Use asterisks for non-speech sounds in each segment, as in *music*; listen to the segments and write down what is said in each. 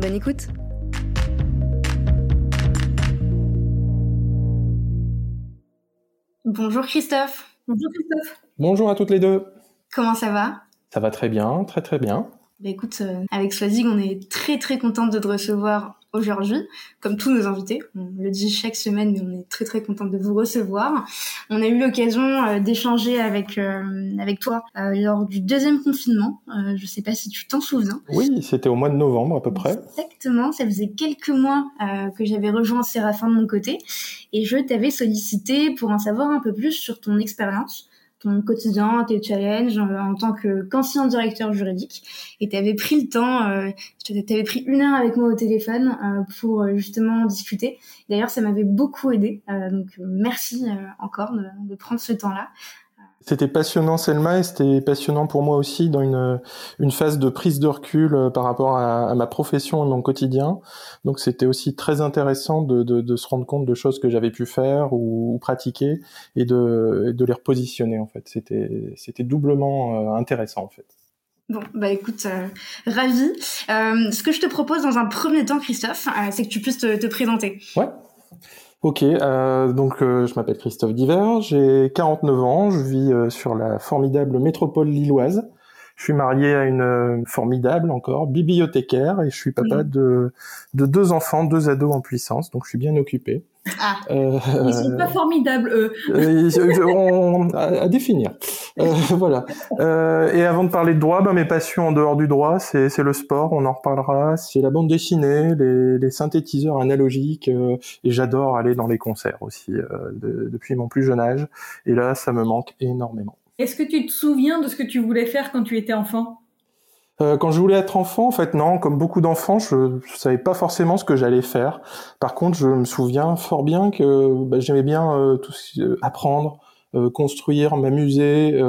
Bonne écoute Bonjour Christophe. Bonjour Christophe. Bonjour à toutes les deux. Comment ça va? Ça va très bien, très très bien. Bah écoute, euh, avec Swazig, on est très très contente de te recevoir aujourd'hui, comme tous nos invités. On le dit chaque semaine, mais on est très très contente de vous recevoir. On a eu l'occasion euh, d'échanger avec euh, avec toi lors du deuxième confinement. je sais pas si tu t'en souviens. Oui, c'était au mois de novembre à peu près. Exactement, ça faisait quelques mois que j'avais rejoint Séraphin de mon côté et je t'avais sollicité pour en savoir un peu plus sur ton expérience ton quotidien, tes challenges euh, en tant qu'ancien directeur juridique. Et tu avais pris le temps, euh, tu avais pris une heure avec moi au téléphone euh, pour justement discuter. D'ailleurs, ça m'avait beaucoup aidé. donc merci encore de, de, prendre ce temps-là. C'était passionnant Selma et c'était passionnant pour moi aussi dans une, une phase de prise de recul euh, par rapport à, ma profession et mon quotidien. Donc c'était aussi très intéressant de, de, de, se rendre compte de choses que j'avais pu faire ou, pratiquer et de, de les repositionner en fait. C'était c'était doublement euh, intéressant en fait. Bon, bah écoute, euh, ravi. Euh, ce que je te propose dans un premier temps, Christophe, c'est que tu puisses te, te présenter. Ouais. Ok, euh, donc euh, je m'appelle Christophe Diver, j'ai 49 ans, je vis euh, sur la formidable métropole lilloise. Je suis marié à une euh, formidable encore bibliothécaire et je suis papa de, de deux enfants, deux ados en puissance, donc je suis bien occupé. Ah. Euh, Ils sont pas formidables, eux. on, à, définir. Euh, *laughs* voilà. Euh, et avant de parler de droit, ben, mes passions en dehors du droit, c'est le sport, on en reparlera. C'est la bande dessinée, les, les synthétiseurs analogiques, et j'adore aller dans les concerts aussi depuis mon plus jeune âge. Et là, ça me manque énormément. Est-ce que tu te souviens de ce que tu voulais faire quand tu étais enfant? Euh, quand je voulais être enfant, en fait, non. Comme beaucoup d'enfants, je, ne savais pas forcément ce que j'allais faire. Par contre, je me souviens fort bien que bah, j'aimais bien euh, tout euh, apprendre, construire, m'amuser,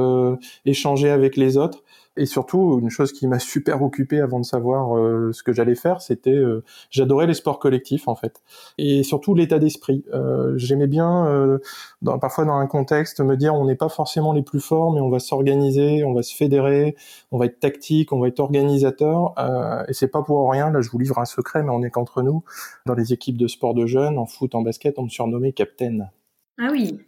échanger avec les autres. Et surtout, une chose qui m'a *laughs* super occupé avant de savoir euh, ce que j'allais faire, c'était euh, j'adorais les sports collectifs en fait, et surtout l'état d'esprit. Euh, J'aimais bien, euh, dans, parfois dans un contexte, me dire on n'est pas forcément les plus forts, mais on va s'organiser, on va se fédérer, on va être tactique, on va être organisateur. Euh, et c'est pas pour rien. Là, je vous livre un secret, mais on est qu'entre nous. Dans les équipes de sport de jeunes, en foot, en basket, on me surnommait capitaine. Ah oui.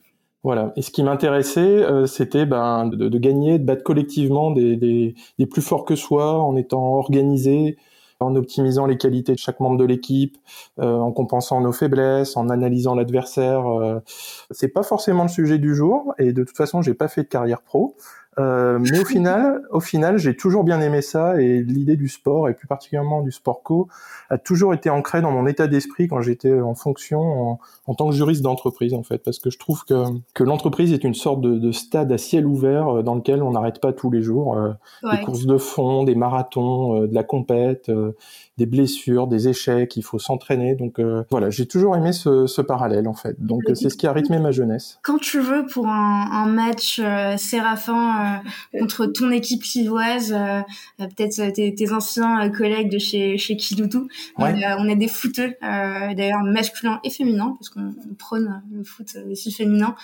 Voilà. Et ce qui m'intéressait, euh, c'était ben, de, de, gagner, de battre collectivement des, des, des, plus forts que soi, en étant organisé, en optimisant les qualités de chaque membre de l'équipe, euh, en compensant nos faiblesses, en analysant l'adversaire. Euh, c'est pas forcément le sujet du jour, et de toute façon, j'ai pas fait de carrière pro. Euh, *laughs* mais au final, au final, j'ai toujours bien aimé ça et l'idée du sport et plus particulièrement du sport co a toujours été ancrée dans mon état d'esprit quand j'étais en fonction en, tant que juriste d'entreprise en fait, parce que je trouve que, que l'entreprise est une sorte de, de, stade à ciel ouvert euh, dans lequel on n'arrête pas tous les jours euh, des courses de fond, des marathons, de la compète, des blessures, des échecs. Il faut s'entraîner. Donc voilà, j'ai toujours aimé ce, ce, parallèle en fait. Donc c'est ce qui a rythmé ma jeunesse. Quand tu veux pour un, un match Séraphin euh, contre ton équipe lilloise, euh, euh, peut-être tes, tes, anciens collègues de chez chez Kiloutou. On, a des footeux, d'ailleurs masculins et féminins, parce qu'on prône le foot aussi féminin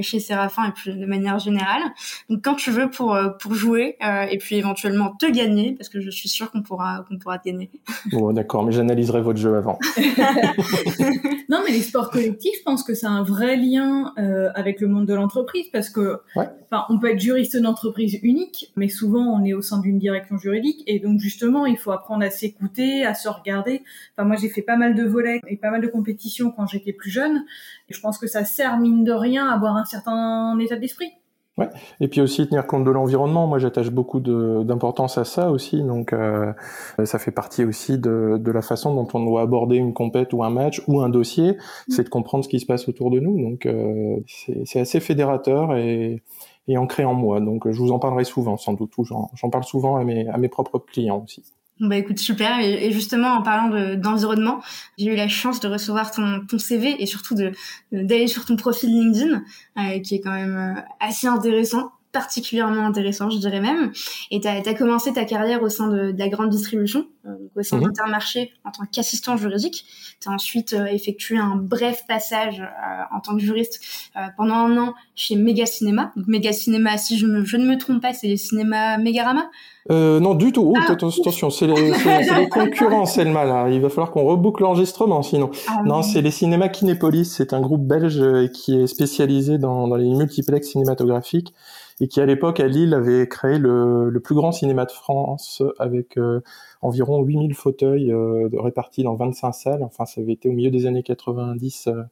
chez Séraphin et puis de manière générale. Donc quand tu veux pour pour jouer et puis éventuellement te gagner, parce que je suis sûre qu'on pourra qu'on pourra te gagner. *laughs* Bon, d'accord, mais j'analyserai votre jeu avant. *laughs* *laughs* non, mais les sports collectifs, je pense que c'est un vrai lien avec le monde de l'entreprise parce que, enfin, on peut être juriste une entreprise unique, mais souvent on est au sein d'une direction juridique et donc justement il faut apprendre à s'écouter, à se regarder. Enfin moi j'ai fait pas mal de volets et pas mal de compétitions quand j'étais plus jeune. Et je pense que ça sert mine de rien à avoir un certain état d'esprit. Ouais. Et puis aussi tenir compte de l'environnement. Moi, j'attache beaucoup d'importance à ça aussi. Donc, euh, ça fait partie aussi de, de, la façon dont on doit aborder une compète ou un match ou un dossier. Mm. C'est de comprendre ce qui se passe autour de nous. Donc, euh, c'est assez fédérateur et, et ancré en moi. Donc je vous en parlerai souvent, sans doute. J'en parle souvent à mes, à mes propres clients aussi. Bah écoute, super. Et, justement, en parlant d'environnement, j'ai eu la chance de recevoir ton, ton CV et surtout de d'aller sur ton profil LinkedIn, euh, qui est quand même euh, assez intéressant particulièrement intéressant, je dirais même. Et tu as, commencé ta carrière au sein de, de la grande distribution, euh, au sein mhm. d'Intermarché en tant qu'assistant juridique. Tu as ensuite euh, effectué un bref passage euh, en tant que juriste pendant un an chez Mega Cinéma. Donc Mega Cinéma, si je, me, je ne me trompe pas, c'est les cinémas Megarama euh, non, du tout. Ah. attention, c'est les, les, concurrents, Selma, là. Il va falloir qu'on reboucle l'enregistrement, sinon. Ah non, c'est les cinémas Kinépolis. C'est un groupe belge qui est spécialisé dans, dans les multiplex cinématographiques et qui à l'époque à Lille avait créé le, le, plus grand cinéma de France avec euh, environ 8000 fauteuils euh, répartis dans 25 salles. Enfin, ça avait été au milieu des années 90 euh,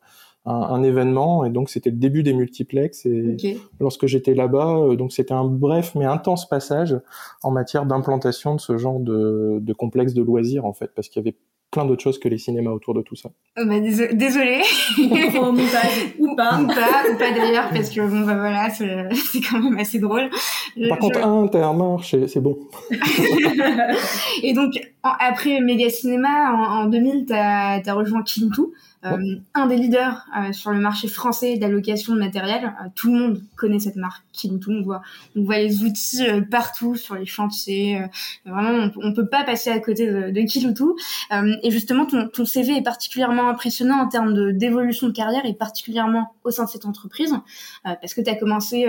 un, un, événement. Et donc c'était le début des multiplex. Et lorsque j'étais là-bas, donc c'était un bref mais intense passage en matière d'implantation de ce genre de, de complexe de loisirs en fait. Parce qu'il y avait plein d'autres choses que les cinémas autour de tout ça. Oh bah, désolé. *laughs* ou pas. Ou pas, ou pas d'ailleurs, parce que bon, bah voilà, c'est *laughs* quand même assez drôle. Par contre, Intermarché, c'est bon. *laughs* et donc, après Méga Cinéma, en, en 2000, t'as as rejoint Kintu. Euh, un des leaders euh, sur le marché français d'allocation de matériel. Euh, tout le monde connaît cette marque, Kiloutou. On voit, on voit les outils partout sur les chantiers. vraiment, on, peut pas passer à côté de, de Kiloutou. et justement, ton, ton CV est particulièrement impressionnant en termes d'évolution de, carrière et particulièrement au sein de cette entreprise, parce que tu as commencé,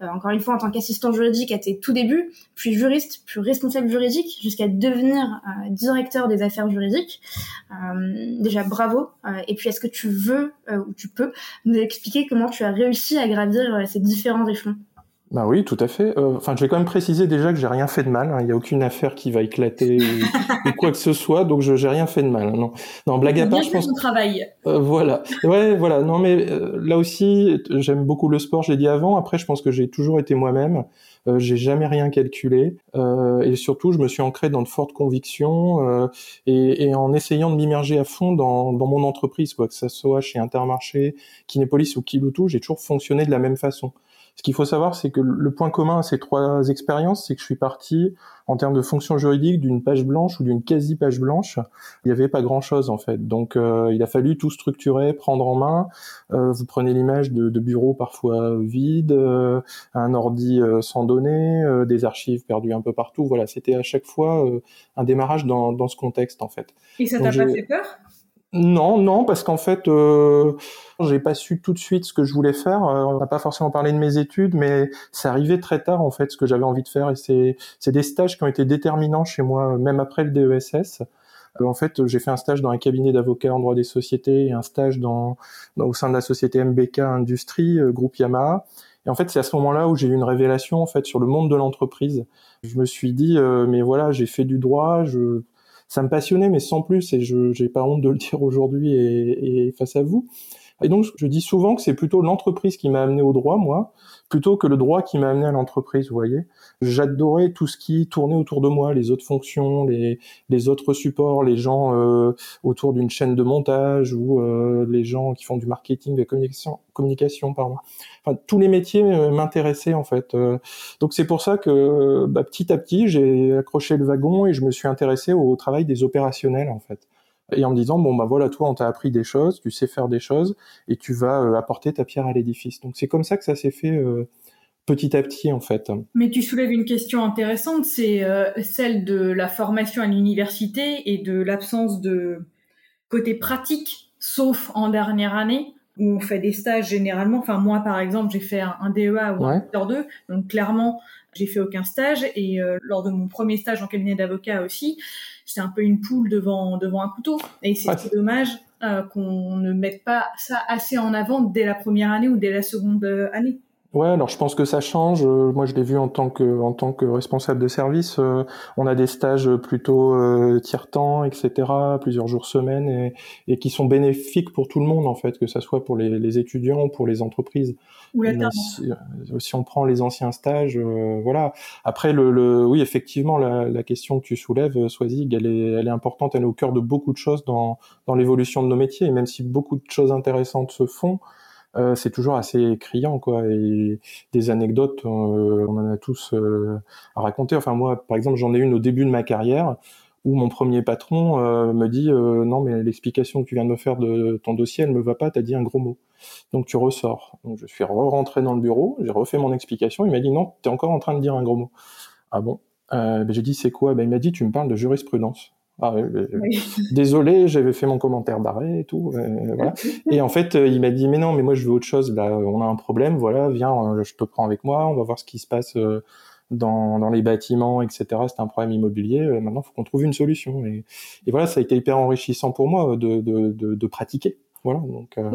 encore une fois, en tant qu'assistant juridique à tes tout débuts, puis juriste, puis responsable juridique, jusqu'à devenir directeur des affaires juridiques. déjà, bravo et puis, est-ce que tu veux euh, ou tu peux nous expliquer comment tu as réussi à gravir euh, ces différents échelons? Bah oui, tout à fait. Euh, enfin, je vais quand même préciser déjà que j'ai rien fait de mal. Hein. Il n'y a aucune affaire qui va éclater *laughs* ou, quoi que ce soit, donc je j'ai rien fait de mal. Hein. Non, non, blague à part, je pense. Ton travail. voilà. Ouais, voilà. Non, mais là aussi, j'aime beaucoup le sport. Je l'ai dit avant. Après, je pense que j'ai toujours été moi-même. Euh, j'ai jamais rien calculé euh, et surtout je me suis ancré dans de fortes convictions euh, et, et, en essayant de m'immerger à fond dans, dans mon entreprise, quoi que ça soit chez Intermarché, Kinépolis ou Kiloutou, j'ai toujours fonctionné de la même façon. Ce qu'il faut savoir, c'est que le point commun à ces trois expériences, c'est que je suis parti en termes de fonction juridique d'une page blanche ou d'une quasi page blanche. Il n'y avait pas grand-chose en fait. Donc euh, il a fallu tout structurer, prendre en main. Euh, vous prenez l'image de, de, bureaux parfois vides, euh, un ordi sans données, des archives perdues un peu partout. Voilà, c'était à chaque fois un démarrage dans, dans, ce contexte en fait. Et ça t'a pas fait peur? Non, non, parce qu'en fait, euh, j'ai pas su tout de suite ce que je voulais faire. Euh, on n'a pas forcément parlé de mes études, mais c'est arrivé très tard en fait ce que j'avais envie de faire. Et c'est c'est des stages qui ont été déterminants chez moi, même après le DESS. Euh, en fait, j'ai fait un stage dans un cabinet d'avocats en droit des sociétés et un stage dans, au sein de la société MBK Industrie, euh, groupe Yamaha. Et en fait, c'est à ce moment-là où j'ai eu une révélation en fait sur le monde de l'entreprise. Je me suis dit, mais voilà, j'ai fait du droit, je ça me passionnait, mais sans plus, et je n'ai pas honte de le *laughs* dire aujourd'hui et, face à vous. Et donc, je dis souvent que c'est plutôt l'entreprise qui m'a amené au droit, moi, plutôt que le droit qui m'a amené à l'entreprise, vous voyez. J'adorais tout ce qui tournait autour de moi, les autres fonctions, les, les autres supports, les gens euh, autour d'une chaîne de montage ou euh, les gens qui font du marketing, de communication, communication pardon. Enfin, tous les métiers euh, m'intéressaient en fait. Euh. donc c'est pour ça que bah, petit à petit, j'ai accroché le wagon et je me suis intéressé au travail des opérationnels en fait et en me disant bon bah voilà toi on t'a appris des choses, tu sais faire des choses et tu vas euh, apporter ta pierre à l'édifice. Donc c'est comme ça que ça s'est fait euh, petit à petit en fait. Mais tu soulèves une question intéressante, c'est euh, celle de la formation à l'université et de l'absence de côté pratique, sauf en dernière année où on fait des stages généralement. Enfin moi par exemple j'ai fait un, DEA ou un Master 2, donc clairement j'ai fait aucun stage et lors de mon premier stage en cabinet d'avocat aussi, c'est un peu une poule devant devant un couteau. Et c'est dommage euh, qu'on ne mette pas ça assez en avant dès la première année ou dès la seconde euh, année. Ouais, alors je pense que ça change. Euh, moi, je l'ai vu en tant que en tant que responsable de service. Euh, on a des stages plutôt euh, tiers-temps, etc., plusieurs jours semaine, et, et, qui sont bénéfiques pour tout le monde en fait, que ça soit pour les, les étudiants, pour les entreprises. Ou si, si, on prend les anciens stages, voilà. Après, le, le, oui, effectivement, la, la, question que tu soulèves, Swazig, elle est, elle est importante. Elle est au cœur de beaucoup de choses dans dans l'évolution de nos métiers. Et même si beaucoup de choses intéressantes se font, euh, c'est toujours assez criant, quoi. Et des anecdotes, euh, on en a tous euh, à raconter. Enfin, moi, par exemple, j'en ai une au début de ma carrière où mon premier patron me dit non mais l'explication que tu viens de me faire de ton dossier elle me va pas, t'as dit un gros mot. Donc tu ressors. Donc je suis rentré dans le bureau, j'ai refait mon explication, il m'a dit non, tu es encore en train de dire un gros mot. Ah bon? Ben, J'ai dit c'est quoi? Ben, Il m'a dit tu me parles de jurisprudence. Ah oui, *laughs* Désolé, j'avais fait mon commentaire d'arrêt et tout. voilà. Et en fait, il m'a dit mais non, mais moi je veux autre chose. Là, on a un problème. Voilà, viens, je te prends avec moi. On va voir ce qui se passe dans, dans les bâtiments, etc. C'est un problème immobilier. Maintenant, il faut qu'on trouve une solution. Et, et, voilà, ça a été hyper enrichissant pour moi de, de, de, de pratiquer. Voilà. Donc. Euh...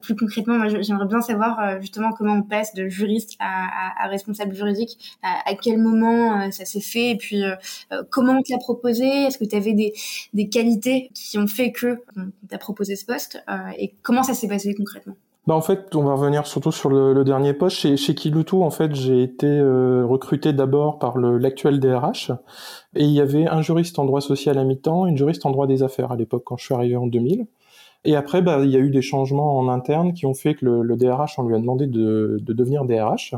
plus concrètement, j'aimerais bien savoir euh, justement comment on passe de juriste à, à, à responsable juridique. À, à, quel moment euh, ça s'est fait? Et puis euh, comment on te l'a proposé? Est-ce que tu avais des, des qualités qui ont fait que on t'a proposé ce poste et comment ça s'est passé concrètement? Bah en fait, on va revenir surtout sur le, le dernier poste. Chez, chez Kilutu, en fait, j'ai été euh, recruté d'abord par l'actuel DRH. Et il y avait un juriste en droit social à mi-temps, une juriste en droit des affaires à l'époque, quand je suis arrivé en 2000. Et après, bah, il y a eu des changements en interne qui ont fait que le, DRH, on lui a demandé de, de devenir DRH.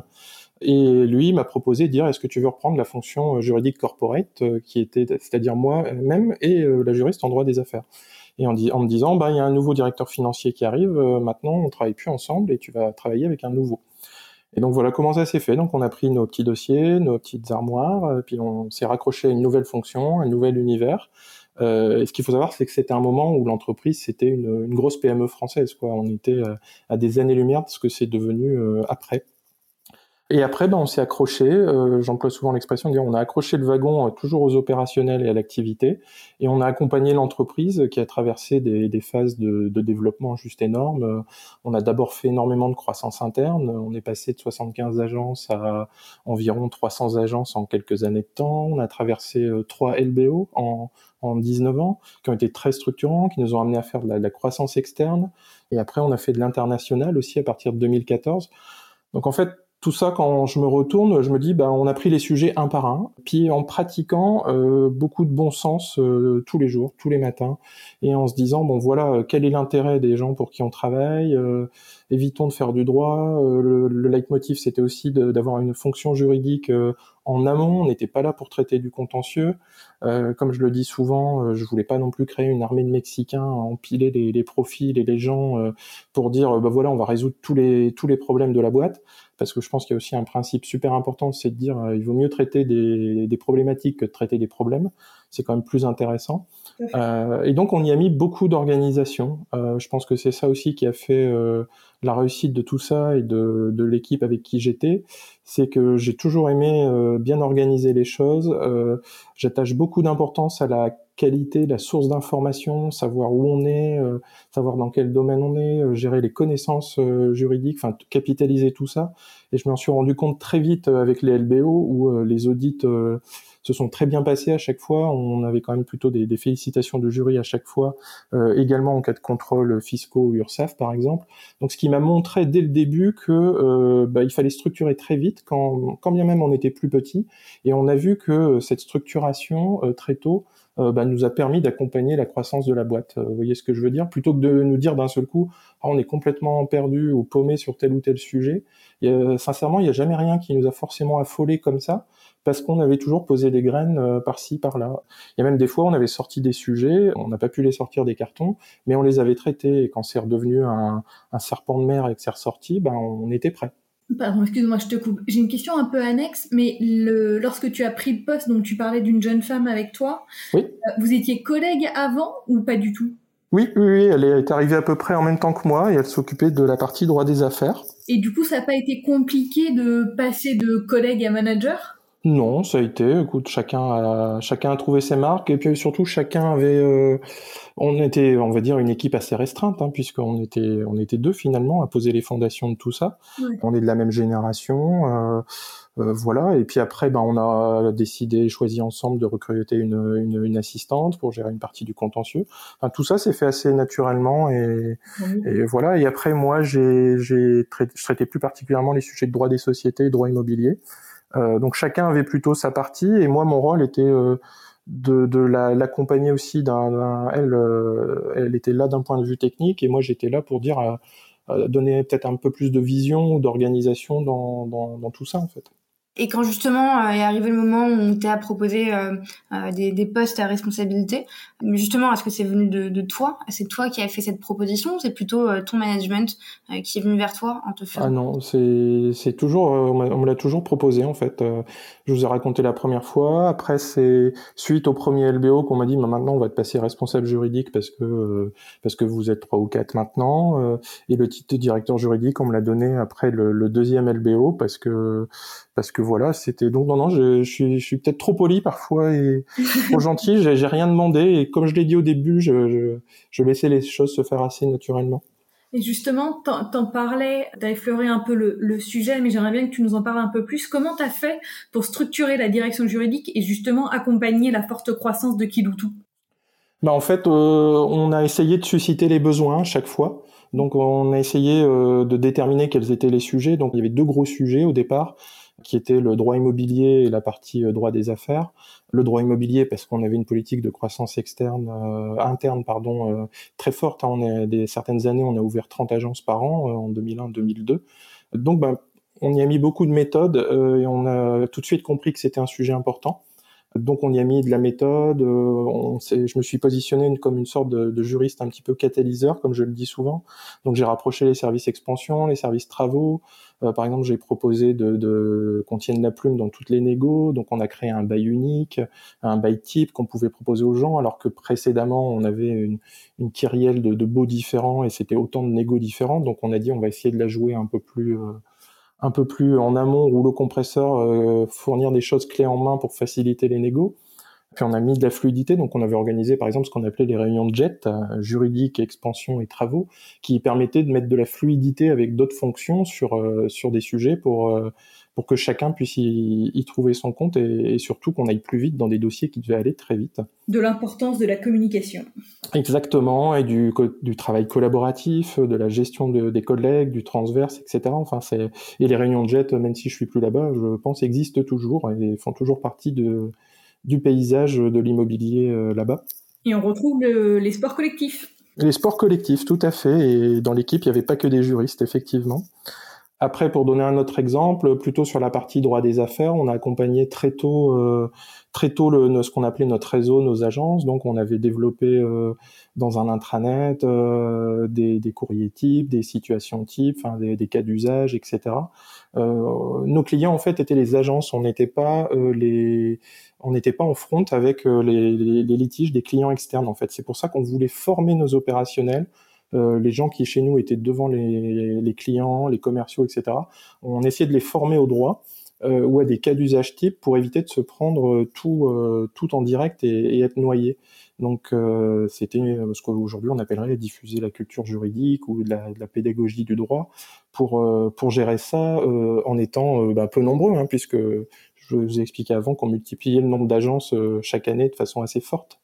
Et lui m'a proposé de dire est-ce que tu veux reprendre la fonction euh, juridique corporate, euh, qui était, c'est-à-dire moi-même et euh, la juriste en droit des affaires. Et en, me disant, bah, il y a un nouveau directeur financier qui arrive, maintenant on travaille plus ensemble et tu vas travailler avec un nouveau. Et donc voilà comment ça s'est fait. Donc on a pris nos petits dossiers, nos petites armoires, puis on s'est raccroché à une nouvelle fonction, un nouvel univers. Euh, et ce qu'il faut savoir, c'est que c'était un moment où l'entreprise, c'était une, une, grosse PME française. Quoi. On était à des années-lumière de ce que c'est devenu euh, après. Et après, ben, on s'est accroché, euh, j'emploie souvent l'expression de on a accroché le wagon euh, toujours aux opérationnels et à l'activité, et on a accompagné l'entreprise qui a traversé des, des phases de, de, développement juste énormes. Euh, on a d'abord fait énormément de croissance interne, on est passé de 75 agences à environ 300 agences en quelques années de temps, on a traversé trois LBO en, en 19 ans, qui ont été très structurants, qui nous ont amené à faire de la, de la croissance externe, et après on a fait de l'international aussi à partir de 2014. Donc en fait, tout ça, quand je me retourne, je me dis, bah, on a pris les sujets un par un, puis en pratiquant euh, beaucoup de bon sens euh, tous les jours, tous les matins, et en se disant, bon voilà, euh, quel est l'intérêt des gens pour qui on travaille, évitons de faire du droit. Euh, le, le leitmotiv, c'était aussi d'avoir une fonction juridique en amont, on n'était pas là pour traiter du contentieux. comme je le dis souvent, je voulais pas non plus créer une armée de Mexicains à empiler les, les profils et les gens pour dire, bah voilà, on va résoudre tous les tous les problèmes de la boîte parce que je pense qu'il y a aussi un principe super important, c'est de dire euh, il vaut mieux traiter des, des, problématiques que de traiter des problèmes. C'est quand même plus intéressant. Euh, et donc on y a mis beaucoup d'organisation. Euh, je pense que c'est ça aussi qui a fait euh, la réussite de tout ça et de, l'équipe avec qui j'étais. C'est que j'ai toujours aimé bien organiser les choses. J'attache beaucoup d'importance à la qualité, la source d'information, savoir où on est, savoir dans quel domaine on est, gérer les connaissances juridiques, enfin capitaliser tout ça. Et je m'en suis rendu compte très vite avec les LBO où les audits se sont très bien passés à chaque fois. On avait quand même plutôt des, félicitations de jury à chaque fois, également en cas de contrôle fiscaux ou URSAF par exemple. Donc ce qui m'a montré dès le début que bah, il fallait structurer très vite quand, bien même on était plus petit. Et on a vu que cette structuration très tôt euh, bah, nous a permis d'accompagner la croissance de la boîte. Euh, vous voyez ce que je veux dire? Plutôt que de nous dire d'un seul coup, ah, on est complètement perdu ou paumé sur tel ou tel sujet. sincèrement, il n'y a jamais rien qui nous a forcément affolé comme ça, parce qu'on avait toujours posé des graines euh, par-ci, par-là. Il y a même des fois, on avait sorti des sujets, on n'a pas pu les sortir des cartons, mais on les avait traités, et quand c'est redevenu un, un serpent de mer et que c'est ressorti, ben, on était prêt. Pardon, excuse-moi, je te coupe. J'ai une question un peu annexe, mais le, lorsque tu as pris le poste, donc tu parlais d'une jeune femme avec toi, oui. Euh, vous étiez collègues avant ou pas du tout? Oui, oui, oui, elle est arrivée à peu près en même temps que moi et elle s'occupait de la partie droit des affaires. Et du coup, ça n'a pas été compliqué de passer de collègue à manager? Non, ça a été. Écoute, chacun a chacun a trouvé ses marques et puis surtout chacun avait. Euh, on était, on va dire, une équipe assez restreinte hein, puisqu'on était on était deux finalement à poser les fondations de tout ça. Ouais. On est de la même génération, euh, euh, voilà. Et puis après, ben on a décidé, choisi ensemble de recruter une, une, une assistante pour gérer une partie du contentieux. Enfin, tout ça s'est fait assez naturellement et, Oui. et voilà. Et après, moi, j'ai j'ai traité, je traitais plus particulièrement les sujets de droit des sociétés, droit immobilier. Euh, donc chacun avait plutôt sa partie et moi mon rôle était euh, de, de l'accompagner aussi d'un elle euh, elle était là d'un point de vue technique et moi j'étais là pour dire donner peut-être un peu plus de vision ou d'organisation dans, dans, dans, tout ça en fait. Et quand justement euh, est arrivé le moment où on t'a proposé euh, euh, des, postes à responsabilité, justement, est-ce que c'est venu de, de toi? C'est toi qui as fait cette proposition ou c'est plutôt ton management qui est venu vers toi en te faisant Ah non, c'est toujours, on me l'a toujours proposé en fait. je vous ai raconté la première fois. Après, c'est suite au premier LBO qu'on m'a dit, bah, maintenant on va te passer responsable juridique parce que parce que vous êtes trois ou quatre maintenant. et le titre de directeur juridique, on me l'a donné après le, le deuxième LBO parce que parce que voilà, c'était donc non non, je, suis, je suis peut-être trop poli parfois et trop *laughs* gentil. J'ai rien demandé et comme je l'ai dit au début, je, je, je, laissais les choses se faire assez naturellement. Et justement, t'en parlais, t'as effleuré un peu le, le sujet, mais j'aimerais bien que tu nous en parles un peu plus. Comment t'as fait pour structurer la direction juridique et justement accompagner la forte croissance de Kiloutou? Bah en fait, euh, on a essayé de susciter les besoins chaque fois. Donc on a essayé euh, de déterminer quels étaient les sujets. Donc il y avait deux gros sujets au départ qui étaient le droit immobilier et la partie euh, droit des affaires. Le droit immobilier parce qu'on avait une politique de croissance externe, euh, interne pardon, euh, très forte. Hein. On est des certaines années, on a ouvert 30 agences par an en 2001-2002. Donc, ben, on y a mis beaucoup de méthodes et on a tout de suite compris que c'était un sujet important. Donc on y a mis de la méthode. On je me suis positionné comme une sorte de, de, juriste un petit peu catalyseur, comme je le dis souvent. Donc j'ai rapproché les services expansion, les services travaux, euh, par exemple, j'ai proposé de, de qu'on tienne la plume dans toutes les négos, donc on a créé un bail unique, un bail type qu'on pouvait proposer aux gens, alors que précédemment on avait une, une kyrielle de, de différents et c'était autant de négos différents. Donc on a dit on va essayer de la jouer un peu plus euh, un peu plus en amont, rouleau compresseur, euh, fournir des choses clés en main pour faciliter les négos. Puis on a mis de la fluidité, donc on avait organisé par exemple ce qu'on appelait les réunions de jet, euh, juridique, expansion et travaux, qui permettaient de mettre de la fluidité avec d'autres fonctions sur euh, sur des sujets pour euh, pour que chacun puisse y, y trouver son compte et, et surtout qu'on aille plus vite dans des dossiers qui devaient aller très vite. De l'importance de la communication. Exactement, et du, du travail collaboratif, de la gestion de, des collègues, du transverse, etc. Enfin, c'est et les réunions de jet, même si je suis plus là-bas, je pense existent toujours et font toujours partie de du paysage de l'immobilier euh, là-bas. Et on retrouve les sports collectifs. Les sports collectifs, tout à fait. Et dans l'équipe, il n'y avait pas que des juristes, effectivement. Après, pour donner un autre exemple, plutôt sur la partie droit des affaires, on a accompagné très tôt, euh, très tôt le, ce qu'on appelait notre réseau, nos agences. Donc, on avait développé euh, dans un intranet euh, des, des, courriers types, des situations types, enfin, des, des, cas d'usage, etc. Euh, nos clients, en fait, étaient les agences. On n'était pas euh, les, on n'était pas en front avec les, les, les, litiges des clients externes. En fait, c'est pour ça qu'on voulait former nos opérationnels euh, les gens qui chez nous étaient devant les, les, clients, les commerciaux, etc. On essayait de les former au droit euh, ou à des cas d'usage type pour éviter de se prendre euh, tout, euh, tout en direct et, et être noyé. Donc euh, c'était ce qu'aujourd'hui on appellerait diffuser la culture juridique ou de la, de la pédagogie du droit pour, pour gérer ça en étant bah, peu nombreux, hein, puisque je vous ai expliqué avant qu'on multipliait le nombre d'agences chaque année de façon assez forte.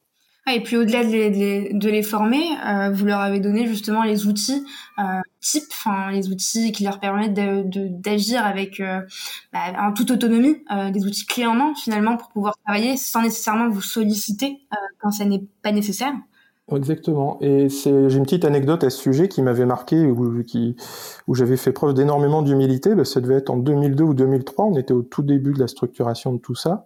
Ah, et puis au-delà de les, de les former, euh, vous leur avez donné justement les outils euh, types, enfin les outils qui leur permettent d'agir de, avec euh, bah, en toute autonomie, euh, des outils clés en main finalement pour pouvoir travailler sans nécessairement vous solliciter euh, quand ça n'est pas nécessaire. Exactement. Et j'ai une petite anecdote à ce sujet qui m'avait marqué, où, qui, où j'avais fait preuve d'énormément d'humilité. Bah, ça devait être en 2002 ou 2003. On était au tout début de la structuration de tout ça.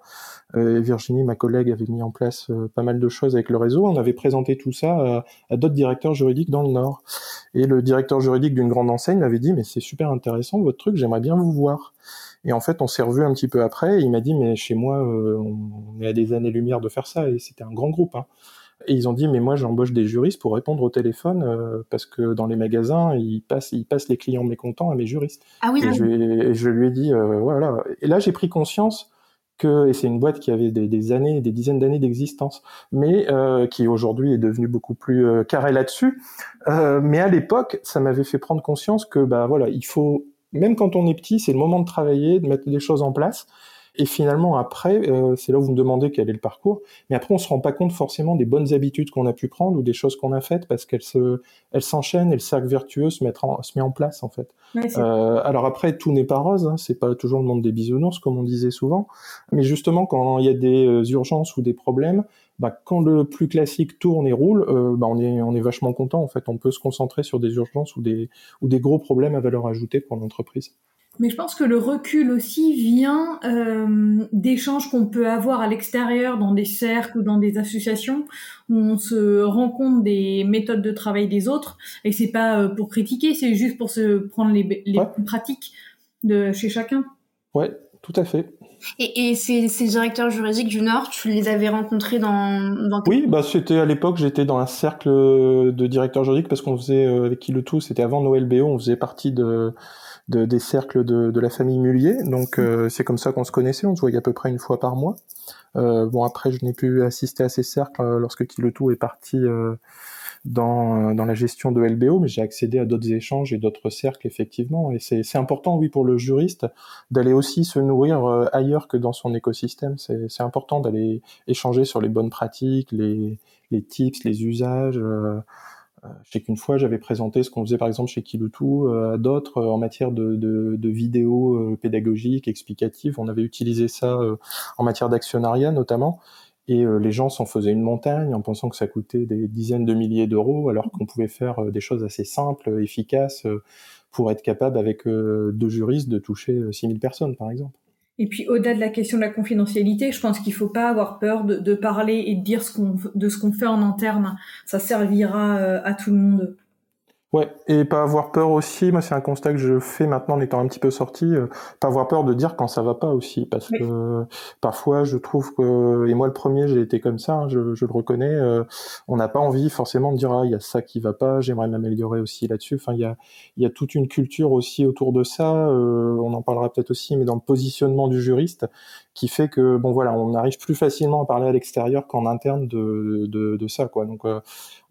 Euh, Virginie, ma collègue, avait mis en place euh, pas mal de choses avec le réseau. On avait présenté tout ça à, d'autres directeurs juridiques dans le Nord. Et le directeur juridique d'une grande enseigne m'avait dit, mais c'est super intéressant votre truc, j'aimerais bien vous voir. Et en fait, on s'est revu un petit peu après. Et il m'a dit, mais chez moi, euh, on est à des années-lumière de faire ça. Et c'était un grand groupe. Hein. Et ils ont dit, mais moi, j'embauche des juristes pour répondre au téléphone euh, parce que dans les magasins, ils passent, ils passent les clients mécontents à mes juristes. Ah oui. Et, je, et je, lui ai dit, euh, voilà. Et là, j'ai pris conscience que, et c'est une boîte qui avait des, années, des dizaines d'années d'existence, mais euh, qui aujourd'hui est devenue beaucoup plus euh, carré là-dessus. Euh, mais à l'époque, ça m'avait fait prendre conscience que, bah voilà, il faut, même quand on est petit, c'est le moment de travailler, de mettre des choses en place. Et finalement, après, euh, c'est là où vous me demandez quel est le parcours. Mais après, on se rend pas compte forcément des bonnes habitudes qu'on a pu prendre ou des choses qu'on a faites parce qu'elles se, elles s'enchaînent et le cercle vertueux se, mettre en, se met en place en fait. Euh, alors après, tout n'est pas rose. Hein, c'est pas toujours le monde des bisounours comme on disait souvent. Mais justement, quand il y a des euh, urgences ou des problèmes, bah, quand le plus classique tourne et roule, euh, bah, on est on est vachement content en fait. On peut se concentrer sur des urgences ou des ou des gros problèmes à valeur ajoutée pour l'entreprise. Mais je pense que le recul aussi vient euh, d'échanges qu'on peut avoir à l'extérieur dans des cercles ou dans des associations où on se rend compte des méthodes de travail des autres et c'est pas euh, pour critiquer, c'est juste pour se prendre les, les pratiques de chez chacun. Ouais, tout à fait. Et, et ces, ces, directeurs juridiques du Nord, tu les avais rencontrés dans, dans... Oui, bah c'était à l'époque, j'étais dans un cercle de directeurs juridiques parce qu'on faisait euh, avec qui le tout, c'était avant Noël BO, on faisait partie de de, des cercles de, de, la famille Mullier. Donc euh, c'est comme ça qu'on se connaissait, on se voyait à peu près une fois par mois. Euh, bon après je n'ai pu assister à ces cercles euh, lorsque Kilotou est parti euh, dans, dans la gestion de LBO, mais j'ai accédé à d'autres échanges et d'autres cercles effectivement. Et c'est important oui pour le juriste d'aller aussi se nourrir ailleurs que dans son écosystème. C'est important d'aller échanger sur les bonnes pratiques, les, les tips, les usages. Euh, je sais qu'une fois, j'avais présenté ce qu'on faisait par exemple chez Kilutu euh, à d'autres euh, en matière de, de, de vidéos pédagogiques, explicatives. On avait utilisé ça en matière d'actionnariat notamment. Et les gens s'en faisaient une montagne en pensant que ça coûtait des dizaines de milliers d'euros, alors qu'on pouvait faire des choses assez simples, efficaces, pour être capable, avec deux juristes, de toucher 6000 personnes, par exemple. Et puis au-delà de la question de la confidentialité, je pense qu'il faut pas avoir peur de, de parler et de dire ce qu'on de ce qu'on fait en interne. Ça servira euh, à tout le monde. Ouais, et pas avoir peur aussi, moi c'est un constat que je fais maintenant en étant un petit peu sorti, euh, pas avoir peur de dire quand ça va pas aussi, parce que parfois je trouve que, et moi le premier j'ai été comme ça, hein, je, je, le reconnais, euh, on n'a pas envie forcément de dire ah il y a ça qui va pas, j'aimerais m'améliorer aussi là-dessus, enfin il y a, il y a toute une culture aussi autour de ça, euh, on en parlera peut-être aussi, mais dans le positionnement du juriste, qui fait que bon voilà, on arrive plus facilement à parler à l'extérieur qu'en interne de, de, de, ça quoi, donc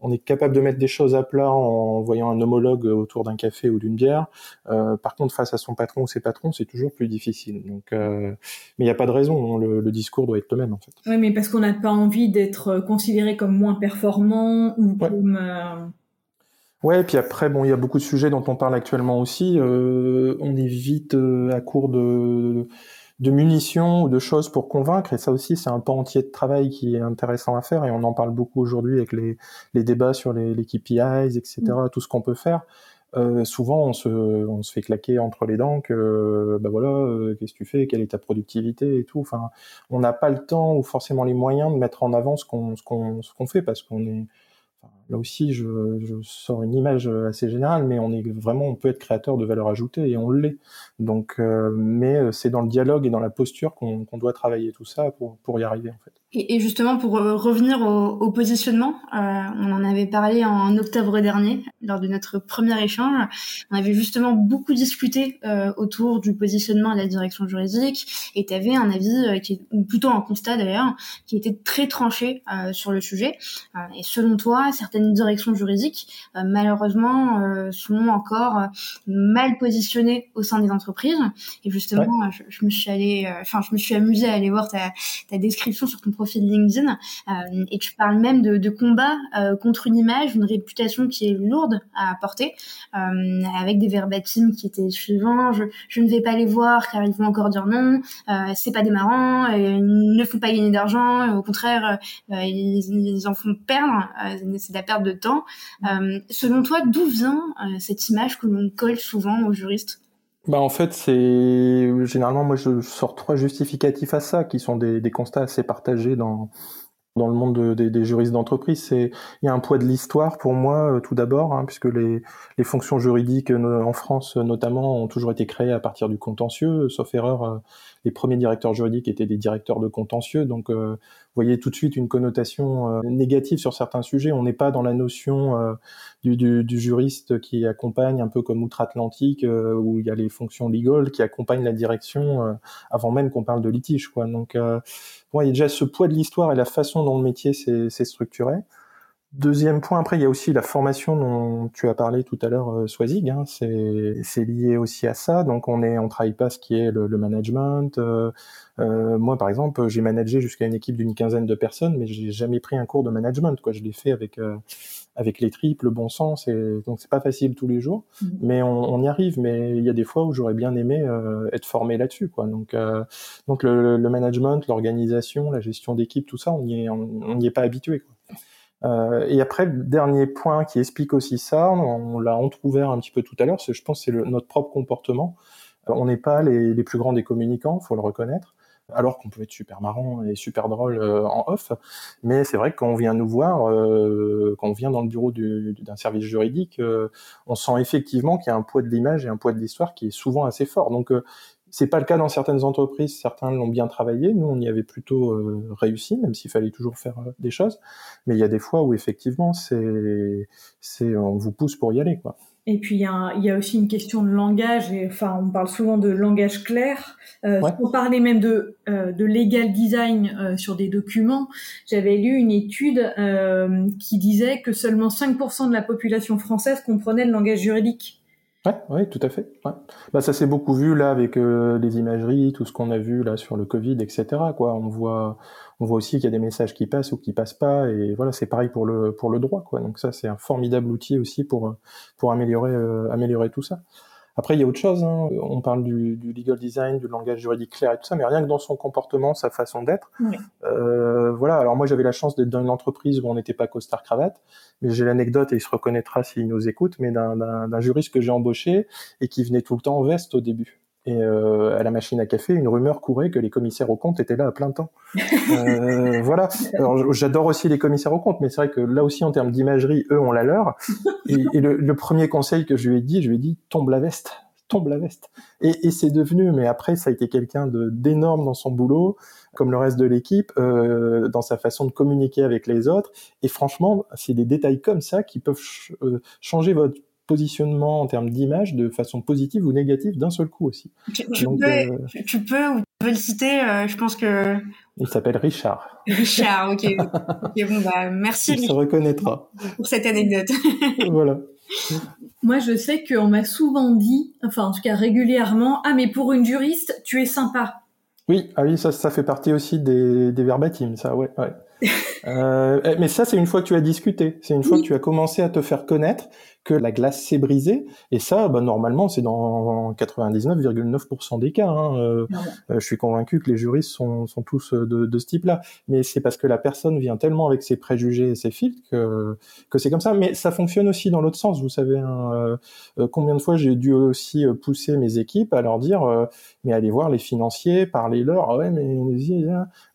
on est capable de mettre des choses à plat en voyant un homologue autour d'un café ou d'une bière. Euh, par contre, face à son patron ou ses patrons, c'est toujours plus difficile. Donc, euh, mais il n'y a pas de raison. Hein, le, discours doit être le même en fait. Oui, mais parce qu'on n'a pas envie d'être considéré comme moins performant ou comme euh, Ouais, et puis après, bon, il y a beaucoup de sujets dont on parle actuellement aussi. on est vite à court de, de munitions ou de choses pour convaincre. Et ça aussi, c'est un pan entier de travail qui est intéressant à faire. Et on en parle beaucoup aujourd'hui avec les, les, débats sur les, les KPIs, etc., mm. tout ce qu'on peut faire. Euh, souvent, on se, on se fait claquer entre les dents que, ben voilà, euh, qu'est-ce que tu fais, quelle est ta productivité et tout? Enfin, on n'a pas le temps ou forcément les moyens de mettre en avant ce qu'on, ce qu'on, ce qu'on fait parce qu'on est, là aussi, je, sors une image assez générale, mais on est vraiment, on peut être créateur de valeur ajoutée et on l'est. Donc, euh, mais euh, c'est dans le dialogue et dans la posture qu'on doit travailler tout ça pour, pour y arriver en fait. Et, et justement, pour euh, revenir au, au positionnement, euh, on en avait parlé en octobre dernier lors de notre premier échange. On avait justement beaucoup discuté euh, autour du positionnement de la direction juridique, et tu avais un avis euh, qui est ou plutôt un constat d'ailleurs, qui était très tranché sur le sujet. et selon toi, certaines directions juridiques, malheureusement, sont encore mal positionnées au sein des entreprises. Et justement, je, je, me suis allée, enfin, je me suis amusée à aller voir ta, ta description sur ton profil LinkedIn euh, et tu parles même de, de combat euh, contre une image, une réputation qui est lourde à porter, euh, avec des verbatims qui étaient suivants. Je, je, ne vais pas les voir car ils vont encore dire non. c'est pas démarrant. ils ne font pas gagner d'argent. Au contraire, ils, ils, en font perdre. c'est de la perte de temps. selon toi, d'où vient cette image que l'on colle souvent aux juristes? Bah en fait, c'est généralement moi je sors trois justificatifs à ça qui sont des, constats assez partagés dans dans le monde des juristes d'entreprise. C'est il y a un poids de l'histoire pour moi euh, tout d'abord, hein, puisque les, les fonctions juridiques euh, en France notamment ont toujours été créées à partir du contentieux, sauf erreur. Euh, les premiers directeurs juridiques étaient des directeurs de contentieux, donc vous voyez tout de suite une connotation euh, négative sur certains sujets. On n'est pas dans la notion euh, du, du, du, juriste qui accompagne un peu comme outre-Atlantique, euh, où il y a les fonctions légales qui accompagnent la direction avant même qu'on parle de litige. Quoi. Donc, bon, il y a déjà ce poids de l'histoire et la façon dont le métier s'est structuré. Deuxième point, après, il y a aussi la formation dont tu as parlé tout à l'heure, euh, Swazig. Hein, c'est lié aussi à ça. Donc, on est, on travaille pas ce qui est le, le management. Euh, euh, moi, par exemple, j'ai managé jusqu'à une équipe d'une quinzaine de personnes, mais j'ai jamais pris un cours de management. Quoi, je l'ai fait avec euh, avec les tripes, le bon sens. Et donc, c'est pas facile tous les jours, mmh. mais on, on, y arrive. Mais il y a des fois où j'aurais bien aimé euh, être formé là-dessus. Quoi. Donc, donc le, le management, l'organisation, la gestion d'équipe, tout ça, on n'y est, on est pas habitué. Quoi. Euh, et après, le dernier point qui explique aussi ça, on, l'a entrouvert un petit peu tout à l'heure, je pense, c'est notre propre comportement. On n'est pas les, plus grands des communicants, faut le reconnaître alors qu'on peut être super marrant et super drôle euh, en off. Mais c'est vrai que quand on vient nous voir, euh, quand on vient dans le bureau d'un service juridique, euh, on sent effectivement qu'il y a un poids de l'image et un poids de l'histoire qui est souvent assez fort. Donc c'est pas le cas dans certaines entreprises, certains l'ont bien travaillé, nous on y avait plutôt réussi, même s'il fallait toujours faire des choses. Mais il y a des fois où effectivement c'est, c'est, on vous pousse pour y aller, quoi. Et puis il y, a, y a aussi une question de langage. Et, enfin, on parle souvent de langage clair. Euh, On parlait même de euh, de legal design euh, sur des documents. J'avais lu une étude euh, qui disait que seulement 5% de la population française comprenait le langage juridique. Ouais, ouais, tout à fait. Ouais. Bah, ça s'est beaucoup vu là avec euh, les imageries, tout ce qu'on a vu là sur le Covid, etc. Quoi, on voit on voit aussi qu'il y a des messages qui passent ou qui passent pas et voilà c'est pareil pour le pour le droit quoi donc ça c'est un formidable outil aussi pour pour améliorer euh, améliorer tout ça après il y a autre chose hein. on parle du, du, legal design du langage juridique clair et tout ça mais rien que dans son comportement sa façon d'être euh, voilà. Alors moi j'avais la chance d'être dans une entreprise où on n'était pas costard cravate mais j'ai l'anecdote et il se reconnaîtra s'il nous écoute mais d'un juriste que j'ai embauché et qui venait tout le temps en veste au début et euh, à la machine à café, une rumeur courait que les commissaires aux comptes étaient là à plein temps. *laughs* Euh, voilà. Alors j'adore aussi les commissaires aux comptes, mais c'est vrai que là aussi en termes d'imagerie, eux ont la leur. *laughs* Et, le, premier conseil que je lui ai dit, je lui ai dit tombe la veste, tombe la veste. Et, et c'est devenu, mais après ça a été quelqu'un d'énorme dans son boulot, comme le reste de l'équipe, euh, dans sa façon de communiquer avec les autres. Et franchement, c'est des détails comme ça qui peuvent euh, changer votre positionnement en termes d'image de façon positive ou négative d'un seul coup aussi. Tu, peux, euh, tu peux ou tu peux le citer, euh, je pense que... Il s'appelle Richard. Richard, ok. *laughs* bon, bah, merci. Il se reconnaîtra. Pour cette anecdote. *laughs* voilà. Moi, je sais qu'on m'a souvent dit, enfin en tout cas régulièrement, ah mais pour une juriste, tu es sympa. Oui, ah oui, ça, ça fait partie aussi des, des verbatims, ça, ouais, ouais. Euh, mais ça, c'est une fois que tu as discuté, c'est une fois que tu as commencé à te faire connaître que la glace s'est brisée. Et ça, bah, normalement, c'est dans 99,9% des cas. Hein. Euh, euh, je suis convaincu que les juristes sont, sont tous de, de ce type-là. Mais c'est parce que la personne vient tellement avec ses préjugés et ses filtres que, que c'est comme ça. Mais ça fonctionne aussi dans l'autre sens. Vous savez, hein, combien de fois j'ai dû aussi pousser mes équipes à leur dire, mais allez voir les financiers, parlez-leur. Ah ouais, mais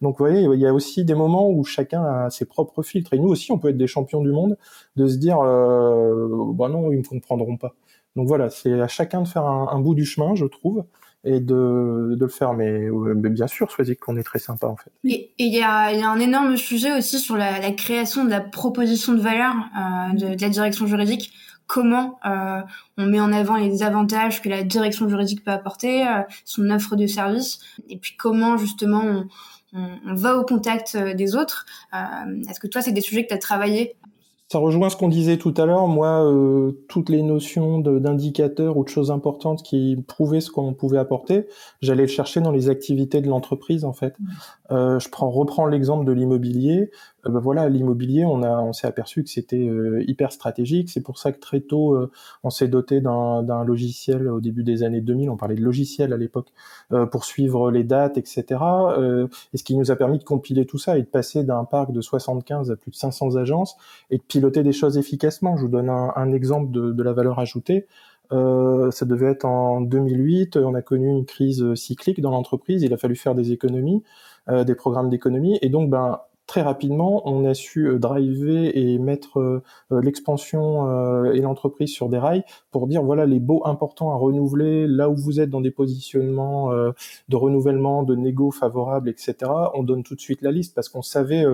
donc vous voyez, il y a aussi des moments où chacun a ses propres filtres. Et nous aussi, on peut être des champions du monde, de se dire, bah non, ils ne comprendront pas. Donc voilà, c'est à chacun de faire un, bout du chemin, je trouve, et de, le faire. Mais, bien sûr, choisir qu'on est très sympa en fait. Et il y a, un énorme sujet aussi sur la, création de la proposition de valeur euh, de, la direction juridique. Comment euh, on met en avant les avantages que la direction juridique peut apporter, euh, son offre de service, et puis comment justement on, on va au contact des autres. Est-ce que toi, c'est des sujets que tu as travaillé? Ça rejoint ce qu'on disait tout à l'heure. Moi, euh, toutes les notions d'indicateurs ou de choses importantes qui prouvaient ce qu'on pouvait apporter, j'allais le chercher dans les activités de l'entreprise en fait. Euh, je prends, reprends l'exemple de l'immobilier. Euh, ben voilà, l'immobilier, on a, on s'est aperçu que c'était euh, hyper stratégique. C'est pour ça que très tôt, euh, on s'est doté d'un logiciel au début des années 2000. On parlait de logiciel à l'époque pour suivre les dates, etc. et ce qui nous a permis de compiler tout ça et de passer d'un parc de 75 à plus de 500 agences et de piloter des choses efficacement. Je vous donne un, un exemple de, de, la valeur ajoutée. Euh, ça devait être en 2008. On a connu une crise cyclique dans l'entreprise. Il a fallu faire des économies, euh, des programmes d'économie. Et donc, ben, très rapidement, on a su euh, driver et mettre euh, euh, l'expansion et l'entreprise sur des rails pour dire voilà les baux importants à renouveler, là où vous êtes dans des positionnements de renouvellement, de négo favorables, etc. On donne tout de suite la liste parce qu'on savait,